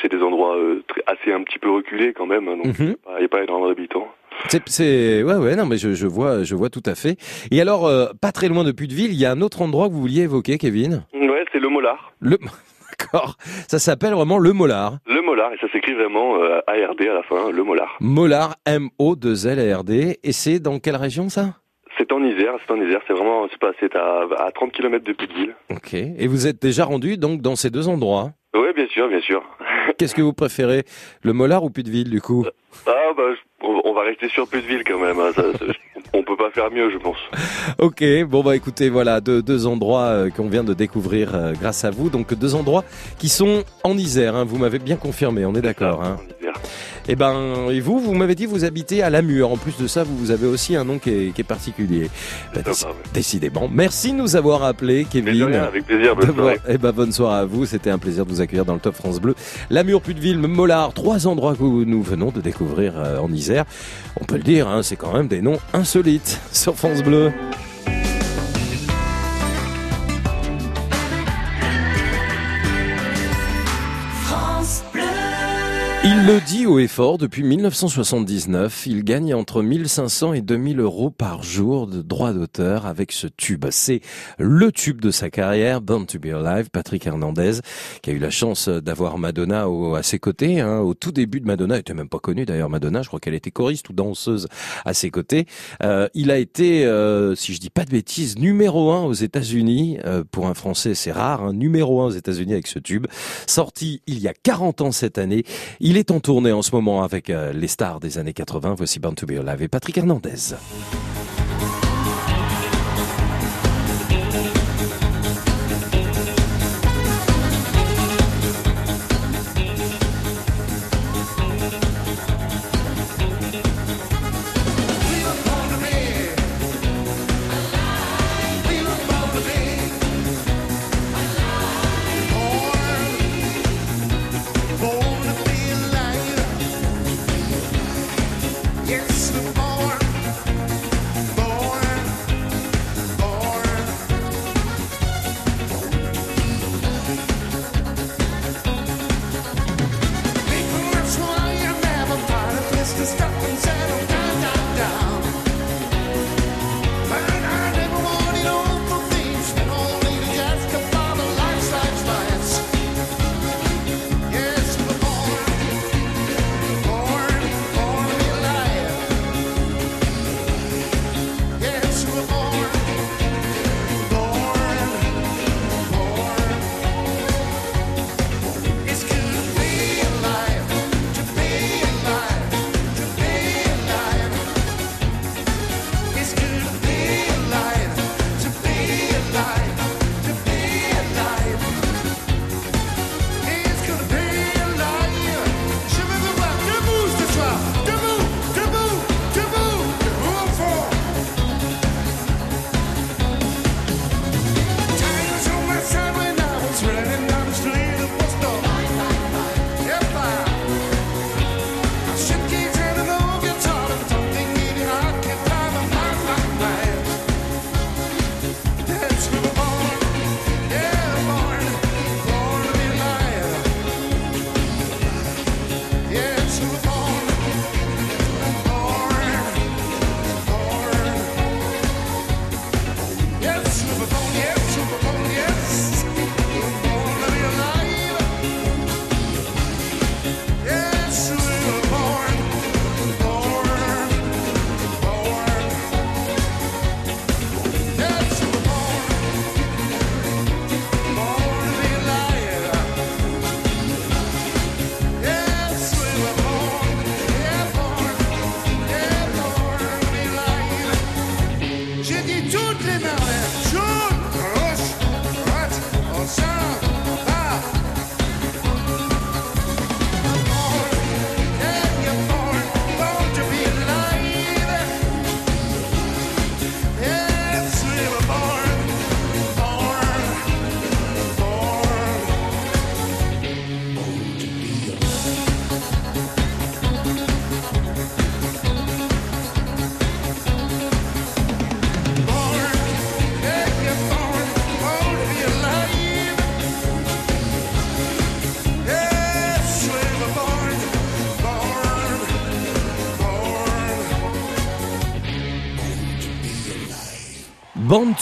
c'est, des endroits euh, très- assez un petit peu reculés quand même, hein, donc il Mhm. n'y a pas énormément d'habitants. C'est, c'est, ouais, ouais, non, mais je, je vois, je vois tout à fait. Et alors, euh, pas très loin de Puteville, il y a un autre endroit que vous vouliez évoquer, Kevin? Ouais, c'est le Molar. Le, d'accord. Ça s'appelle vraiment le Molar. Le Molar, et ça s'écrit vraiment euh, ARD à la fin, le Molar. Molar, M-O-2-L-R-D. Et c'est dans quelle région ça? C'est en Isère, c'est en Isère, c'est vraiment, c'est pas, c'est à, à 30 km de Puteville. Ok. Et vous êtes déjà rendu donc dans ces deux endroits? Ouais, bien sûr, bien sûr. Qu'est-ce que vous préférez, le Molar ou Puteville du coup? Ah bah, on, va rester sur Puteville quand même. hein, ça- on peut pas faire mieux, je pense. Ok, bon bah écoutez, voilà deux, deux endroits euh, qu'on vient de découvrir euh, grâce à vous. Donc deux endroits qui sont en Isère. hein, vous m'avez bien confirmé, on est d'accord. Hein. Et ben et vous, vous m'avez dit vous habitez à Lamur. En plus de ça, vous, avez aussi un nom qui est, qui est particulier. Déci- Décidément. Merci de nous avoir appelés, Kevin. de rien, avec plaisir, bonne soirée. Et ben bonne soirée à vous. C'était un plaisir de vous accueillir dans le Top France Bleu. Lamur, Puteville, Mollard, trois endroits que nous venons de découvrir euh, en Isère. On peut le dire, hein, c'est quand même des noms insolites sur France Bleu. Il le dit haut et fort, depuis 1979, il gagne entre 1500 et 2000 euros par jour de droits d'auteur avec ce tube. C'est le tube de sa carrière, Born to Be Alive, Patrick Hernandez, qui a eu la chance d'avoir Madonna au- à ses côtés. hein. Au tout début de Madonna, elle était même pas connue d'ailleurs Madonna, je crois qu'elle était choriste ou danseuse à ses côtés. Euh, il a été, euh, si je dis pas de bêtises, numéro un aux États-Unis. Euh, pour un Français, c'est rare, hein, numéro un aux États-Unis avec ce tube. Sorti il y a 40 ans cette année. Est en tournée en ce moment avec euh, les stars des années 80. Voici Born to Be et Patrick Hernandez.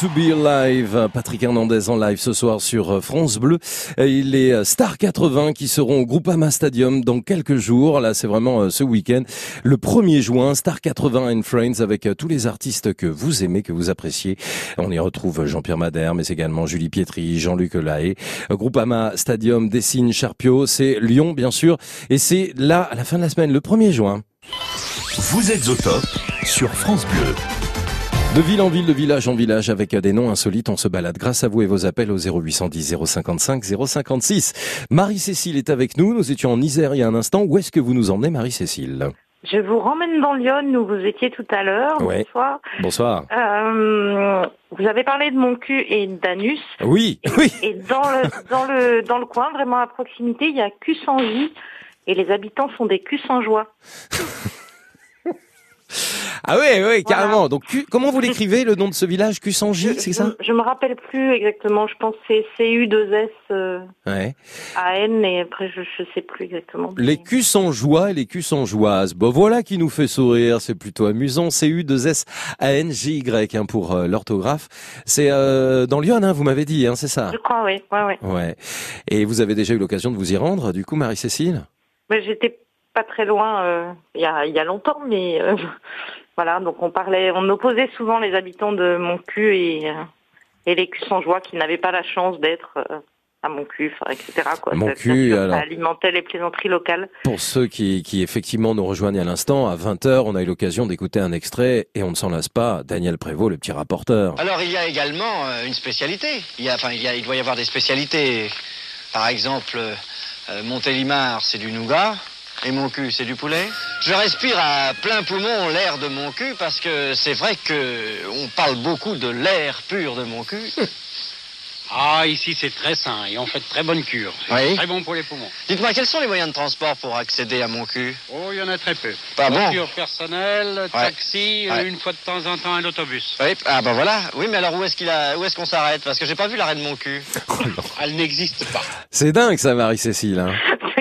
To be alive, Patrick Hernandez en live ce soir sur euh, France Bleu. Il est euh, Star 80 qui seront au Groupama Stadium dans quelques jours. Là, c'est vraiment euh, ce week-end. Le 1er juin, Star 80 and Friends avec tous les artistes que vous aimez, que vous appréciez. On y retrouve Jean-Pierre Madère, mais également Julie Pietri, Jean-Luc Lahaye. Groupama Stadium, Dessine Charpio, c'est Lyon, bien sûr. Et c'est là, à la fin de la semaine, le 1er juin. Vous êtes au top sur France Bleu. De ville en ville, de village en village, avec des noms insolites, on se balade grâce à vous et vos appels au 0810 055 056. Marie-Cécile est avec nous, nous étions en Isère il y a un instant. Où est-ce que vous nous emmenez, Marie-Cécile? Je vous ramène dans Lyon où vous étiez tout à l'heure. Ouais. Bonsoir. Bonsoir. Euh, vous avez parlé de mon cul et d'anus. Oui, oui. Et dans le, dans le, dans le coin, vraiment à proximité, il y a Cussangy. Et les habitants sont des cus sans joie. Ah oui, oui, carrément. Donc, comment vous l'écrivez, le nom de ce village, Cussangy, c'est ça? Je me rappelle plus exactement. Je pense que c'est CU2S euh, Ouais. AN et après je je sais plus exactement. Les joie et les joises. Bon, voilà qui nous fait sourire. C'est plutôt amusant. C'est u 2 s a n j y hein, pour euh, l'orthographe. C'est euh, dans Lyon, hein, vous m'avez dit, hein, c'est ça? Je crois, oui. Ouais, ouais. Ouais. Et vous avez déjà eu l'occasion de vous y rendre, du coup, Marie-Cécile? J'étais pas très loin euh, il y, a, il y a longtemps, mais euh, voilà. Donc on parlait, on opposait souvent les habitants de mon cul et, euh, et les joie qui n'avaient pas la chance d'être euh, à mon cul, etc. Quoi. Mon Ça, cul, sûr, ça alors. alimentait les plaisanteries locales. Pour ceux qui, qui effectivement nous rejoignent à l'instant, à 20h, on a eu l'occasion d'écouter un extrait et on ne s'en lasse pas. Daniel Prévost, le petit rapporteur. Alors il y a également euh, une spécialité. Il, y a, enfin, il, y a- il doit y avoir des spécialités. Par exemple, euh, Montélimar, c'est du nougat. Et mon cul, c'est du poulet? Je respire à plein poumon l'air de mon cul parce que c'est vrai que on parle beaucoup de l'air pur de mon cul. Ah, ici c'est très sain et on fait de très bonnes cures. C'est Oui. très bon pour les poumons. Dites-moi, quels sont les moyens de transport pour accéder à mon cul? Oh, il y en a très peu. Pas bon? Voiture personnelle, taxi, euh, Ouais. une fois de temps en temps un autobus. Oui, ah bah voilà. Oui, mais alors où est-ce qu'il a, où est-ce qu'on s'arrête? Parce que j'ai pas vu l'arrêt de mon cul. Elle n'existe pas. C'est dingue ça, Marie-Cécile. Hein.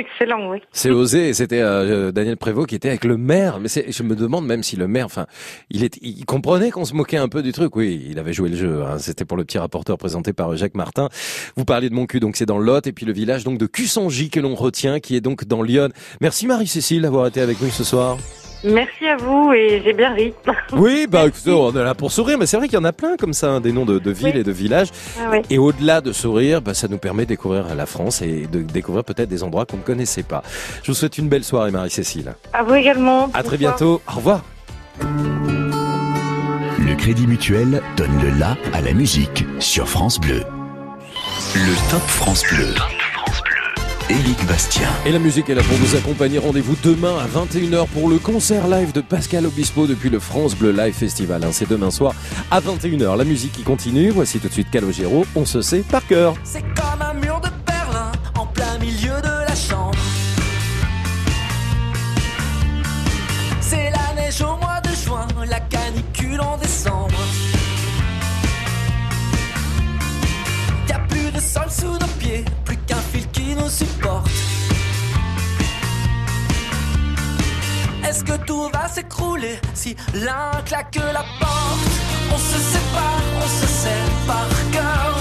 Oui. C'est osé. C'était euh, Daniel Prévost qui était avec le maire. Mais je me demande même si le maire, enfin, il, il comprenait qu'on se moquait un peu du truc. Oui, il avait joué le jeu. hein. C'était pour le petit rapporteur présenté par Jacques Martin. Vous parliez de mon cul, donc c'est dans Lot, et puis le village donc de Cussangy que l'on retient, qui est donc dans Lyon. Merci Marie-Cécile d'avoir été avec nous ce soir. Merci à vous et j'ai bien ri. Oui, bah écoutez, on est là pour sourire, mais c'est vrai qu'il y en a plein comme ça, hein, des noms de, de villes et de villages. Ah oui. Et au-delà de sourire, bah, ça nous permet de découvrir la France et de découvrir peut-être des endroits qu'on ne connaissait pas. Je vous souhaite une belle soirée, Marie-Cécile. À vous également. À très bientôt. Au revoir. Le Crédit Mutuel donne le la à la musique sur France Bleu. Le Top France Bleu. Éric Bastien. Et la musique est là pour vous accompagner. Rendez-vous demain à 21h pour le concert live de Pascal Obispo depuis le France Bleu Live Festival. hein. C'est demain soir à 21h. La musique qui continue. Voici tout de suite Calogero. On se sait par cœur. C'est comme un mur de Berlin en plein milieu de la chambre. C'est la neige au mois de juin, la canicule en décembre. Y a plus de sol sous nos pieds, plus qu'un supporte. Est-ce que tout va s'écrouler si l'un claque la porte? On se sépare, on se sait par cœur.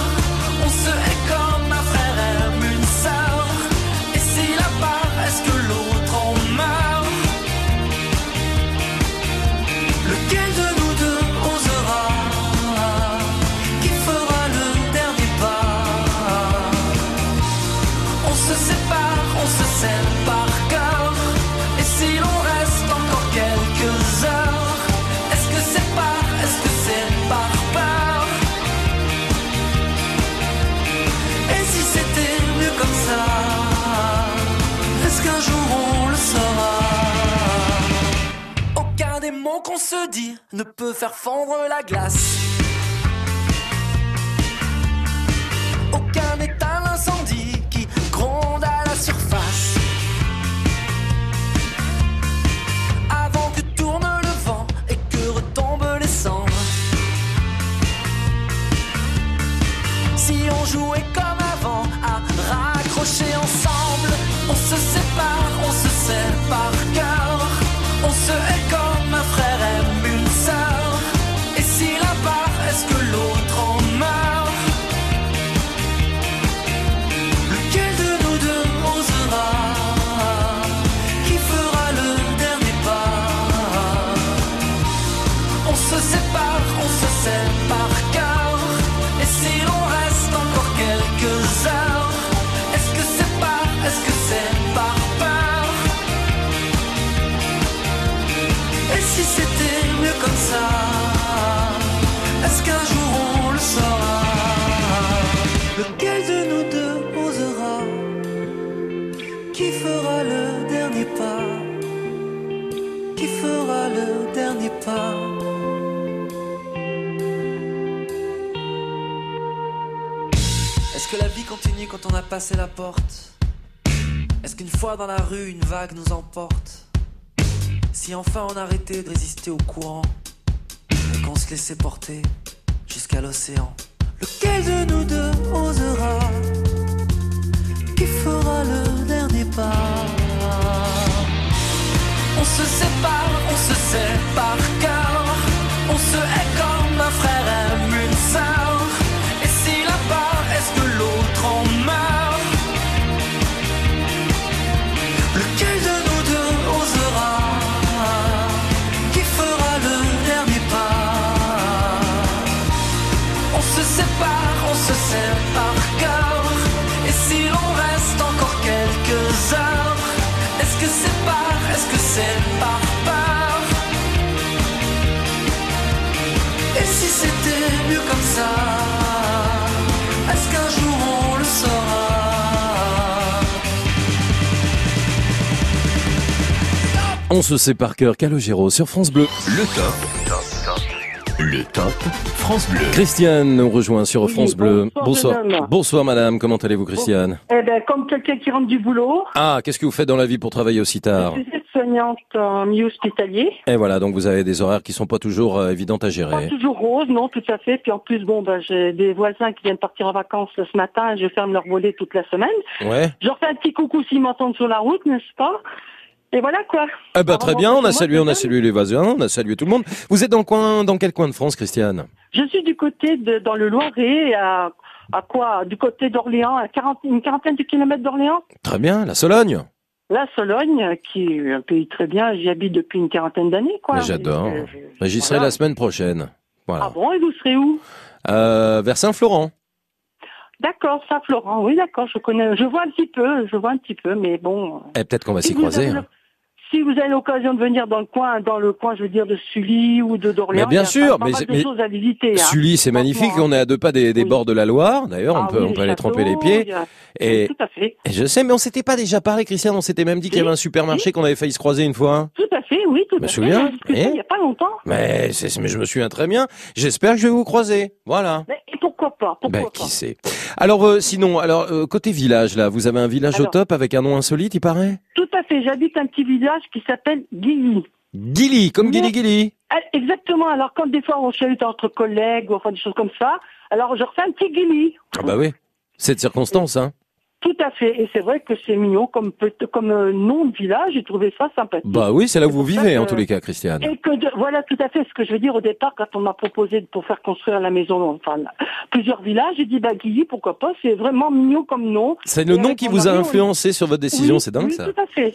Qu'on se dit ne peut faire fondre la glace? Aucun une vague nous emporte. Si enfin on arrêtait de résister au courant et qu'on se laissait porter jusqu'à l'océan. Lequel de nous deux osera Qui fera le dernier pas? On se sépare, on se sait c'est par peur Et si c'était mieux comme ça Est-ce qu'un jour on le saura? On se sait par cœur Calogero sur France Bleu. Le top. Le top France Bleu. Christiane nous rejoint sur France Bleu. bonsoir, madame. Bonsoir madame, comment allez-vous Christiane? Eh ben, comme quelqu'un qui rentre du boulot, Ah, qu'est-ce que vous faites dans la vie pour travailler aussi tard? Soignante en milieu hospitalier. Et voilà, donc vous avez des horaires qui sont pas toujours euh, évidentes à Pas gérer. toujours rose, non, tout à fait. Puis en plus, bon, ben, j'ai des voisins qui viennent partir en vacances ce matin et je ferme leur volet toute la semaine. Ouais. Je leur fais un petit coucou s'ils m'entendent sur la route, n'est-ce pas? Et voilà quoi. Eh ben très bien, on a salué, on a salué les voisins, on a salué tout le monde. Vous êtes dans coin, dans quel coin de France, Christiane? Je suis du côté de, dans le Loiret, à, à quoi? Du côté d'Orléans, à 40, une quarantaine de kilomètres d'Orléans? Très bien, la Sologne. La Sologne, qui est un pays très bien, j'y habite depuis une quarantaine d'années, quoi. J'adore. Euh, J'y serai voilà. la semaine prochaine. Voilà. Ah bon, et vous serez où? Euh, vers Saint-Florent. D'accord, Saint-Florent, oui, d'accord, je connais, je vois un petit peu, je vois un petit peu, mais bon. Et peut-être qu'on va s'y croiser. hein. Si vous avez l'occasion de venir dans le coin, dans le coin, je veux dire, de Sully ou de d'Orléans, bien il y a sûr, pas mais de mais choses à visiter. hein. Sully, c'est magnifique. On est à deux pas des, des bords de la Loire. D'ailleurs, on Ah peut, oui, on peut aller tremper les pieds. a- Et, Tout à fait. et je sais, mais on s'était pas déjà parlé, Christiane. On s'était même dit qu'il y avait un supermarché qu'on avait failli se croiser une fois. Tout à fait, oui, tout Je me à fait. souviens, On a discuté eh Il n'y a pas longtemps. Mais, mais je me souviens très bien. J'espère que je vais vous croiser. Voilà. Mais et pourquoi pas Pourquoi Ben, pas qui sait. Alors, euh, sinon, alors côté côté village, là, vous avez un village au top avec un nom insolite, il paraît? Tout à fait. J'habite un petit village qui s'appelle Guilly. Gilly, comme Gilly Gilly. Ah, Exactement. Alors, quand des fois on chahute entre collègues ou enfin des choses comme ça, alors je refais un petit Guilly. Ah bah oui. Cette circonstance, hein. Tout à fait. Et c'est vrai que c'est mignon comme, peut- comme euh, nom de village. J'ai trouvé ça sympathique. Bah oui, c'est là où vous vivez, que- en tous les cas, Christiane. Et que de- voilà tout à fait ce que je veux dire au départ quand on m'a proposé pour faire construire la maison, enfin plusieurs villages, j'ai dit bah Guilly pourquoi pas, c'est vraiment mignon comme nom. C'est le nom qui vous a on- influencé sur votre décision, Oui, c'est dingue oui, ça. Tout à fait.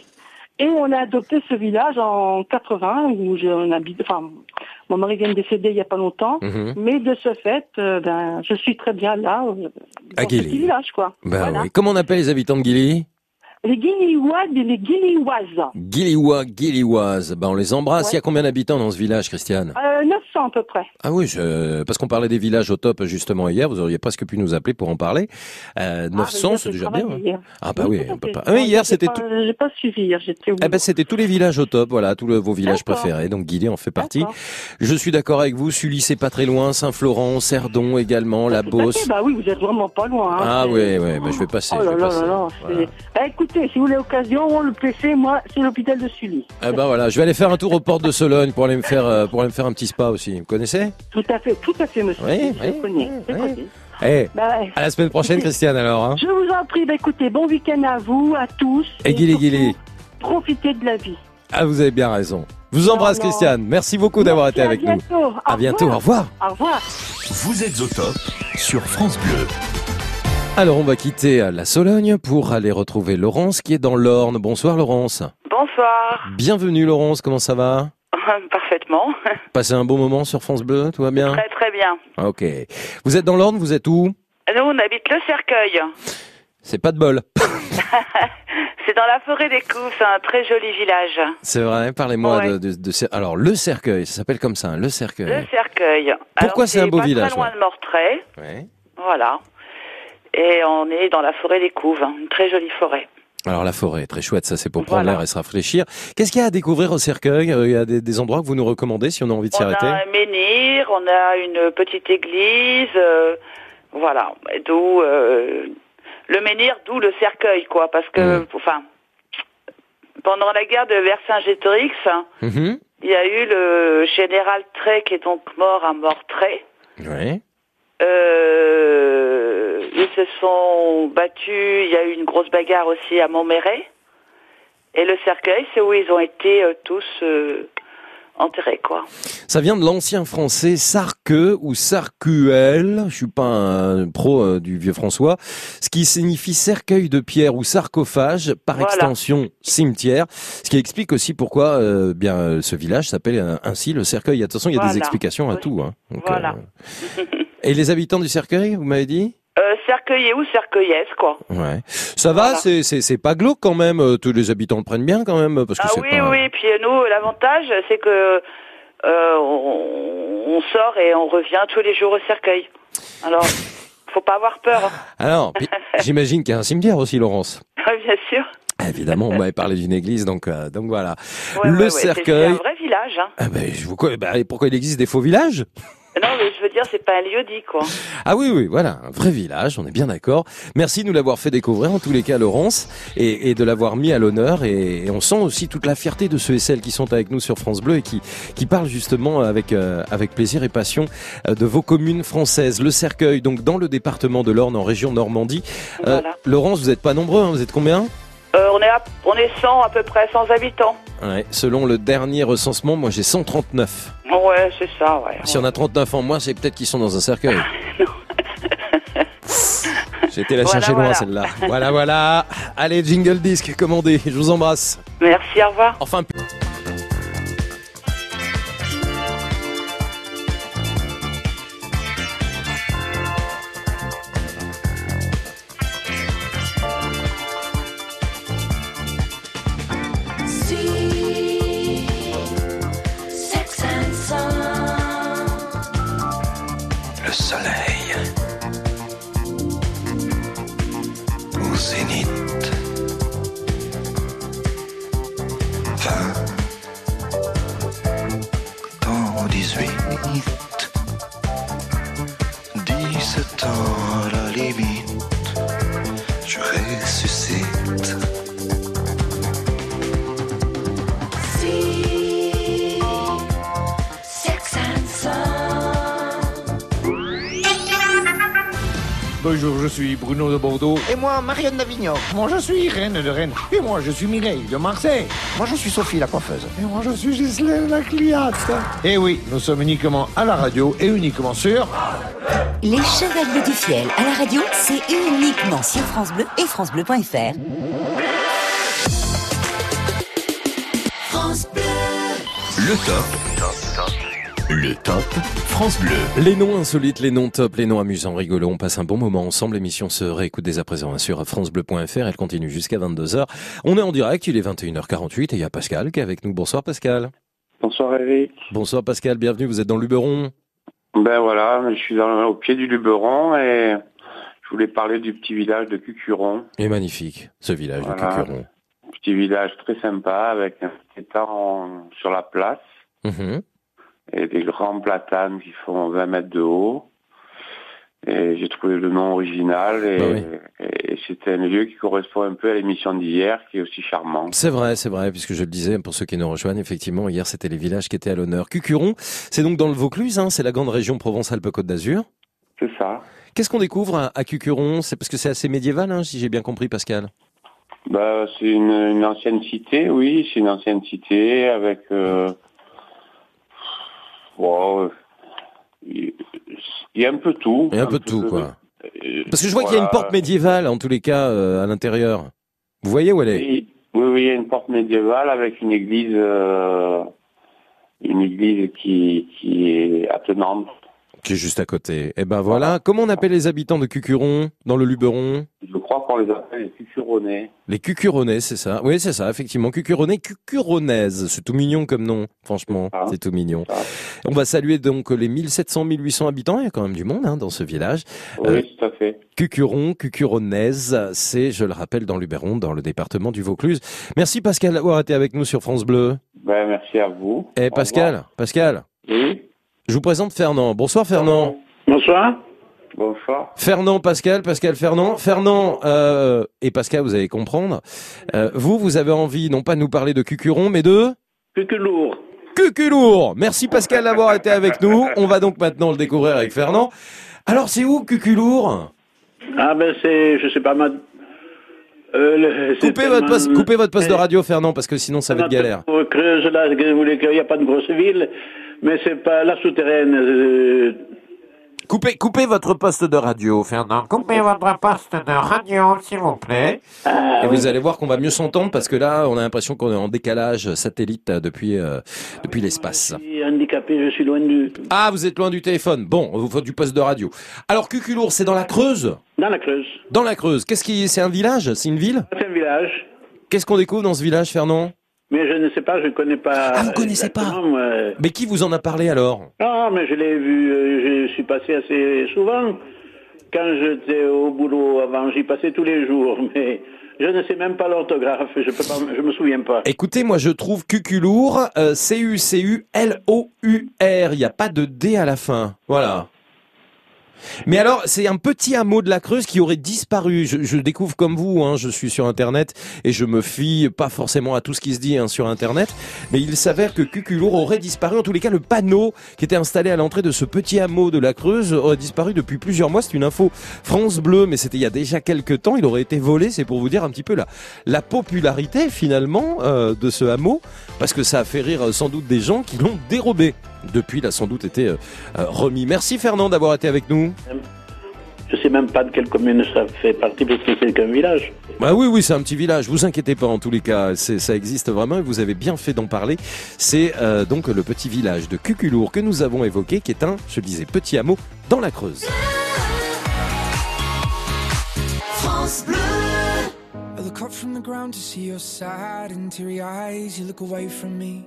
Et on a adopté ce village en 80 où on habite, enfin mon mari vient de décéder il y a pas longtemps, Mhm. mais de ce fait, euh, ben je suis très bien là euh, dans À ce petit Guilly. village quoi. Voilà. oui. Comment on appelle les habitants de Gilly Les Guillois et les Guilloises. Gillywa, Gillyoise. Bah on les embrasse. Il y a combien d'habitants dans ce village, Christiane? Euh, 900 900 à peu près. Ah oui, je- parce qu'on parlait des villages au top justement hier, vous auriez presque pu nous appeler pour en parler. Euh, 900, hier, c'est j'ai déjà bien. hein. hier. Ah bah oui, on peut pas. Ah oui, hier c'était tout. J'ai pas suivi hier, j'étais au Eh ben, c'était tous les villages au top, voilà, tous le- vos villages préférés. Donc Guillet en fait partie. Je suis d'accord avec vous. Sully, c'est pas très loin. Saint-Florent, Cerdon également, La Tout à fait, Beauce. Bah oui, vous êtes vraiment pas loin. hein. Ah C'est- oui, oui, bah, je vais passer. Oh je là vais là passer. là. Voilà. c'est- Bah, écoutez, si vous voulez l'occasion, le PC, moi, c'est l'hôpital de Sully. Eh ben voilà, je vais aller faire un tour aux portes de Sologne pour aller me faire, euh, pour aller me faire un petit spa aussi. Vous connaissez Tout à fait, tout à fait, monsieur. Oui, je connais. je connais. Eh, Bah, à la semaine prochaine, Christiane alors. Hein. Je vous en prie, bah, écoutez, bon week-end à vous, à tous. Et Guilly surtout, Guilly. Profitez de la vie. Ah, vous avez bien raison. Je vous embrasse. Christiane. Merci beaucoup d'avoir été avec à nous. bientôt. Au À bientôt. Au revoir. Au revoir. Vous êtes au top sur France Bleu. Alors, on va quitter la Sologne pour aller retrouver Laurence qui est dans l'Orne. Bonsoir, Laurence. Bonsoir. Bienvenue, Laurence. Comment ça va? Parfaitement. Passez un bon moment sur France Bleu, tout va bien Très très bien. Ok. Vous êtes dans l'Orne, vous êtes où Nous, on habite le cercueil. C'est pas de bol. C'est dans la forêt des Couves, c'est un très joli village. C'est vrai, parlez-moi Ouais. de, de- de cer- Alors, le cercueil, ça s'appelle comme ça, hein, le cercueil. Le cercueil. Pourquoi c'est un beau pas village, très loin ouais. de Mortray. Ouais. Voilà. Et on est dans la forêt des Couves, une très jolie forêt. Alors, la forêt, très chouette, ça c'est pour prendre Voilà. l'air et se rafraîchir. Qu'est-ce qu'il y a à découvrir au cercueil Euh, Il y a des, des endroits que vous nous recommandez si on a envie de s'y On arrêter a un menhir, on a une petite église, euh, voilà. D'où euh, le menhir, d'où le cercueil, quoi. Parce que, Mmh. enfin, pendant la guerre de Vercingétorix, Mhm. il y a eu le général Trey qui est donc mort à Mortray. Ouais. Euh, ils se sont battus, il y a eu une grosse bagarre aussi à Montméret. Et le cercueil, c'est où ils ont été euh, tous euh, enterrés, quoi. Ça vient de l'ancien français sarqueux ou sarcuel, je suis pas un pro du vieux François, ce qui signifie cercueil de pierre ou sarcophage, par Voilà. extension cimetière, ce qui explique aussi pourquoi euh, bien ce village s'appelle ainsi le cercueil. Façon, il y a des explications à tout. Hein. Donc, Voilà. Et les habitants du cercueil, vous m'avez dit Euh, cercueillé ou cercueillesse, quoi. Ouais. Ça va, c'est c'est c'est pas glauque quand même. euh, Tous les habitants le prennent bien quand même parce que Ah c'est oui, pas. oui, puis euh, nous, l'avantage, c'est que euh, on, on sort et on revient tous les jours au cercueil. Alors, faut pas avoir peur. Alors, puis, j'imagine qu'il y a un cimetière aussi, Laurence. Bien sûr. Évidemment, on m'avait parlé d'une église, donc euh, donc voilà. Ouais, le ouais, ouais, c'est- cercueil. un vrai village. Hein. Ah ben, je vous... et pourquoi il existe des faux villages? Non, mais je veux dire, c'est pas un lieu dit, quoi. Ah oui, oui, voilà, un vrai village, on est bien d'accord. Merci de nous l'avoir fait découvrir, en tous les cas, Laurence, et, et de l'avoir mis à l'honneur. Et, et on sent aussi toute la fierté de ceux et celles qui sont avec nous sur France Bleu et qui, qui parlent justement avec, euh, avec plaisir et passion euh, de vos communes françaises. Le Cercueil, donc dans le département de l'Orne, en région Normandie. Euh, Voilà. Laurence, vous n'êtes pas nombreux, hein, vous êtes combien? Euh, on, est à, on est 100 à peu près, 100 habitants. ouais, Selon le dernier recensement, moi j'ai 139. Ouais, c'est ça, ouais. Si on a 39 en moins, c'est peut-être qu'ils sont dans un cercueil. J'étais la Voilà, chercher loin voilà. celle-là. Voilà, voilà. Allez, jingle disque commandé. Je vous embrasse. Merci, au revoir. Enfin. Bonjour, je suis Bruno de Bordeaux. Et moi, Marianne d'Avignon. Moi, je suis Reine de Rennes. Et moi, je suis Mireille de Marseille. Moi, je suis Sophie, la coiffeuse. Et moi, je suis Ghislaine la cliente. Et oui, nous sommes uniquement à la radio et uniquement sur... Les Chevaliers du Fiel à la radio, c'est uniquement sur France Bleu et francebleu.fr. France Bleu. Le top. Le top France Bleu. Les noms insolites, les noms top, les noms amusants, rigolos. On passe un bon moment ensemble. L'émission se réécoute dès à présent hein, sur francebleu.fr. Elle continue jusqu'à 22h. On est en direct. Il est 21h48 et il y a Pascal qui est avec nous. Bonsoir Pascal. Bonsoir Eric. Bonsoir Pascal, bienvenue, vous êtes dans Luberon. Ben voilà, je suis dans- au pied du Luberon et je voulais parler du petit village de Cucuron. Et magnifique, ce village de. Cucuron. Petit village très sympa avec un petit étang sur la place Mhm. Et des grands platanes qui font 20 mètres de haut. Et j'ai trouvé le nom original et, Bah et c'est un lieu qui correspond un peu à l'émission d'hier qui est aussi charmant. C'est vrai, c'est vrai, puisque je le disais, pour ceux qui nous rejoignent, effectivement, hier c'était les villages qui étaient à l'honneur. Cucuron, c'est donc dans le Vaucluse, hein, c'est la grande région Provence-Alpes-Côte d'Azur. C'est ça. Qu'est-ce qu'on découvre à, à Cucuron? C'est parce que c'est assez médiéval, hein, si j'ai bien compris, Pascal. Bah, c'est une, une ancienne cité, oui, c'est une ancienne cité avec. Euh, wow, il y a un peu tout. Il y a un peu tout, quoi. Parce que je vois qu'il y a une porte médiévale, en tous les cas, euh, à l'intérieur. Vous voyez où elle est? Oui, oui, oui, il y a une porte médiévale avec une église, euh, une église qui, qui est attenante. Qui est juste à côté. Eh ben voilà. Comment on appelle les habitants de Cucuron, dans le Luberon? Je crois qu'on les appelle les Cucuronnais. Les Cucuronais, c'est ça Oui, c'est ça, effectivement. Cucuronais, Cucuronaises. C'est tout mignon comme nom, franchement. C'est tout mignon. On va saluer donc les 1700, 1800 habitants. Il y a quand même du monde hein, dans ce village. Oui, Euh, tout à fait. Cucuron, Cucuronaise, c'est, je le rappelle, dans le Luberon, dans le département du Vaucluse. Merci Pascal d'avoir été avec nous sur France Bleu. Ben, merci à vous. Eh Pascal. Pascal. Oui. Je vous présente Fernand. Bonsoir Fernand. Bonsoir. Bonsoir. Fernand, Pascal, Pascal, Fernand. Fernand euh, et Pascal, vous allez comprendre. Euh, vous, vous avez envie non pas de nous parler de Cucuron, mais de... Cuculour. Cuculour Merci Pascal d'avoir été avec nous. On va donc maintenant le découvrir avec Fernand. Alors c'est où Cuculour? Ah ben c'est, je sais pas, ma... Euh, le- coupez votre, poste, tellement- coupez votre poste de radio Fernand parce que sinon ça va être galère. Creuse, là, vous voulez qu'il n'y a pas de grosse ville, mais c'est pas la souterraine. euh, Coupez, coupez votre poste de radio, Fernand. Coupez votre poste de radio, s'il vous plaît. Et vous allez voir qu'on va mieux s'entendre parce que là, on a l'impression qu'on est en décalage satellite depuis, euh, depuis l'espace. je suis handicapé, je suis loin du... Ah, vous êtes loin du téléphone. Bon, vous faut du poste de radio. Alors, Cuculour, c'est dans la Creuse? Dans la Creuse. Dans la Creuse. Qu'est-ce qui, c'est un village? C'est une ville? C'est un village, Qu'est-ce qu'on découvre dans ce village, Fernand? Mais je ne sais pas, je ne connais pas... Ah, vous connaissez pas Mais qui vous en a parlé alors? Ah, mais je l'ai vu, euh, je suis passé assez souvent. Quand j'étais au boulot avant, j'y passais tous les jours, mais je ne sais même pas l'orthographe, je peux pas, je me souviens pas. Écoutez, moi je trouve Cuculour, euh, C-U-C-U-L-O-U-R. Il n'y a pas de D à la fin. Voilà. Mais alors, c'est un petit hameau de la Creuse qui aurait disparu. Je, je découvre comme vous, hein, je suis sur Internet et je me fie pas forcément à tout ce qui se dit hein, sur Internet, mais il s'avère que Cuculour aurait disparu. En tous les cas, le panneau qui était installé à l'entrée de ce petit hameau de la Creuse aurait disparu depuis plusieurs mois. C'est une info France Bleu, mais c'était il y a déjà quelques temps. Il aurait été volé. C'est pour vous dire un petit peu la, la popularité finalement euh, de ce hameau, parce que ça a fait rire euh, sans doute des gens qui l'ont dérobé. Depuis, il a sans doute été euh, euh, remis. Merci Fernand d'avoir été avec nous. Je sais même pas de quelle commune ça fait partie, parce que c'est qu'un village. Bah oui, oui, c'est un petit village. Vous inquiétez pas, en tous les cas, c'est, ça existe vraiment et vous avez bien fait d'en parler. C'est euh, donc le petit village de Cuculour que nous avons évoqué, qui est un, je le disais, petit hameau dans la Creuse. France Bleu. I look up from the ground to see your sad and teary eyes. You look away from me,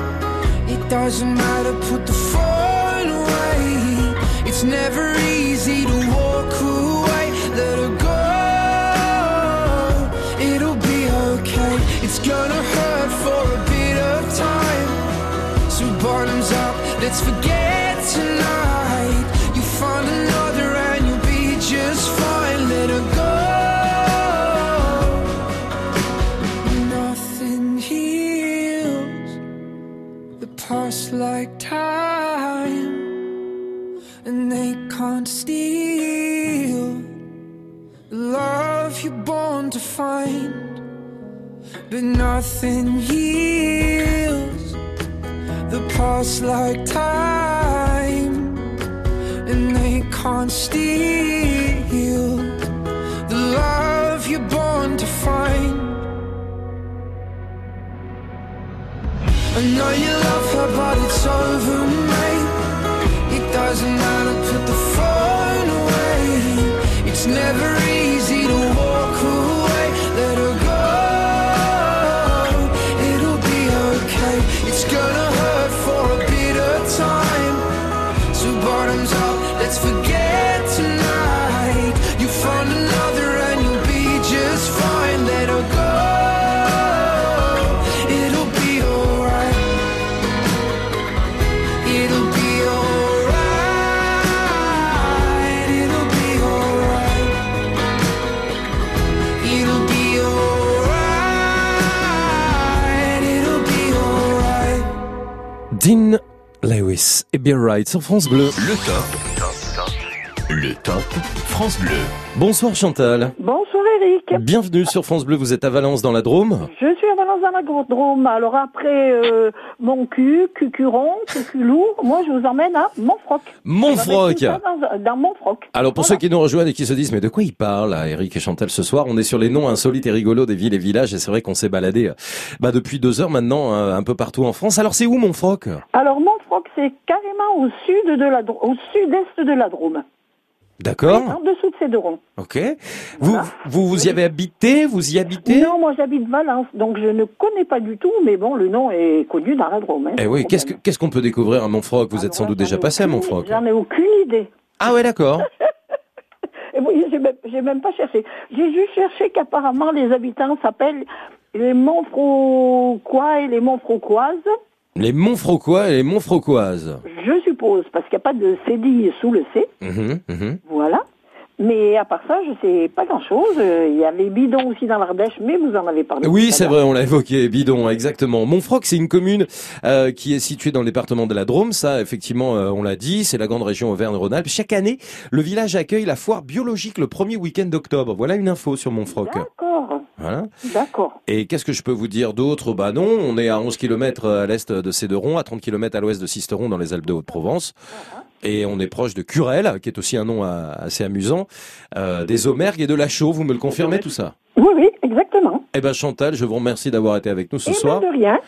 It doesn't matter, put the phone away. It's never easy to walk away. Let her go. It'll be okay. It's gonna hurt for a bit of time. So bottoms up, let's forget tonight. But nothing heals the past like time, and they can't steal the love you're born to find. I know you love her, but it's over, mate. It doesn't matter, put the phone away. It's never et Be Right sur France Bleu. Le top. Le top France Bleu. Bonsoir Chantal. Bonsoir Eric. Bienvenue sur France Bleu, vous êtes à Valence dans la Drôme Je suis à Valence dans la Drôme. Alors après euh, mon cul, cucuron, moi je vous emmène à Montfroc. Montfroc. Dans, dans Montfroc. Alors pour ceux qui nous rejoignent et qui se disent mais de quoi ils parlent Eric et Chantal ce soir? On est sur les noms insolites et rigolos des villes et villages et c'est vrai qu'on s'est baladé euh, bah, depuis deux heures maintenant euh, un peu partout en France. Alors c'est où Montfroc? Alors Montfroc, c'est carrément au sud de la au sud-est de la Drôme. D'accord En dessous de Céderon. Ok. Vous, vous vous y avez habité Vous y habitez? Non, moi j'habite Valence, donc je ne connais pas du tout, mais bon, le nom est connu dans la Drôme. hein, Eh oui, qu'est-ce problème. que- qu'est-ce qu'on peut découvrir à Montfroc? Vous êtes sans doute déjà passé à Montfroc. J'en ai aucune idée. Ah ouais, d'accord. Et oui, j'ai même, même pas cherché. J'ai juste cherché qu'apparemment les habitants s'appellent les Montfroquois et les Montfroquoises, Les Montfroquois et les Montfroquoises. je suppose, parce qu'il n'y a pas de cédille sous le C. Mhm, mhm. Voilà. Mais à part ça, je sais pas grand-chose. Euh, Il y avait Bidon aussi dans l'Ardèche, mais vous en avez parlé. Oui, c'est vrai, on l'a évoqué, bidon, exactement. Montfroc, c'est une commune euh, qui est située dans le département de la Drôme, ça, effectivement, euh, on l'a dit, c'est la grande région Auvergne-Rhône-Alpes. Chaque année, le village accueille la foire biologique le premier week-end d'octobre. Voilà une info sur Montfroc. D'accord, Voilà. d'accord. Et qu'est-ce que je peux vous dire d'autre? Bah non, on est à 11 km à l'est de Céderon, à 30 km à l'ouest de Sisteron dans les Alpes de Haute-Provence. Et on est proche de Curel, qui est aussi un nom euh, assez amusant, euh, des Omergues et de la Chaux. Vous me le confirmez tout ça? Oui, oui, exactement. Eh ben Chantal, je vous remercie d'avoir été avec nous ce Et soir bien de rien.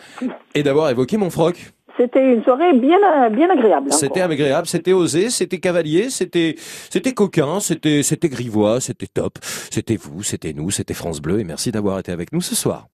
et d'avoir évoqué mon froc. C'était une soirée bien, bien agréable. hein. C'était agréable, c'était osé, c'était cavalier, c'était c'était coquin, c'était c'était grivois, c'était top. C'était vous, c'était nous, c'était France Bleu et merci d'avoir été avec nous ce soir.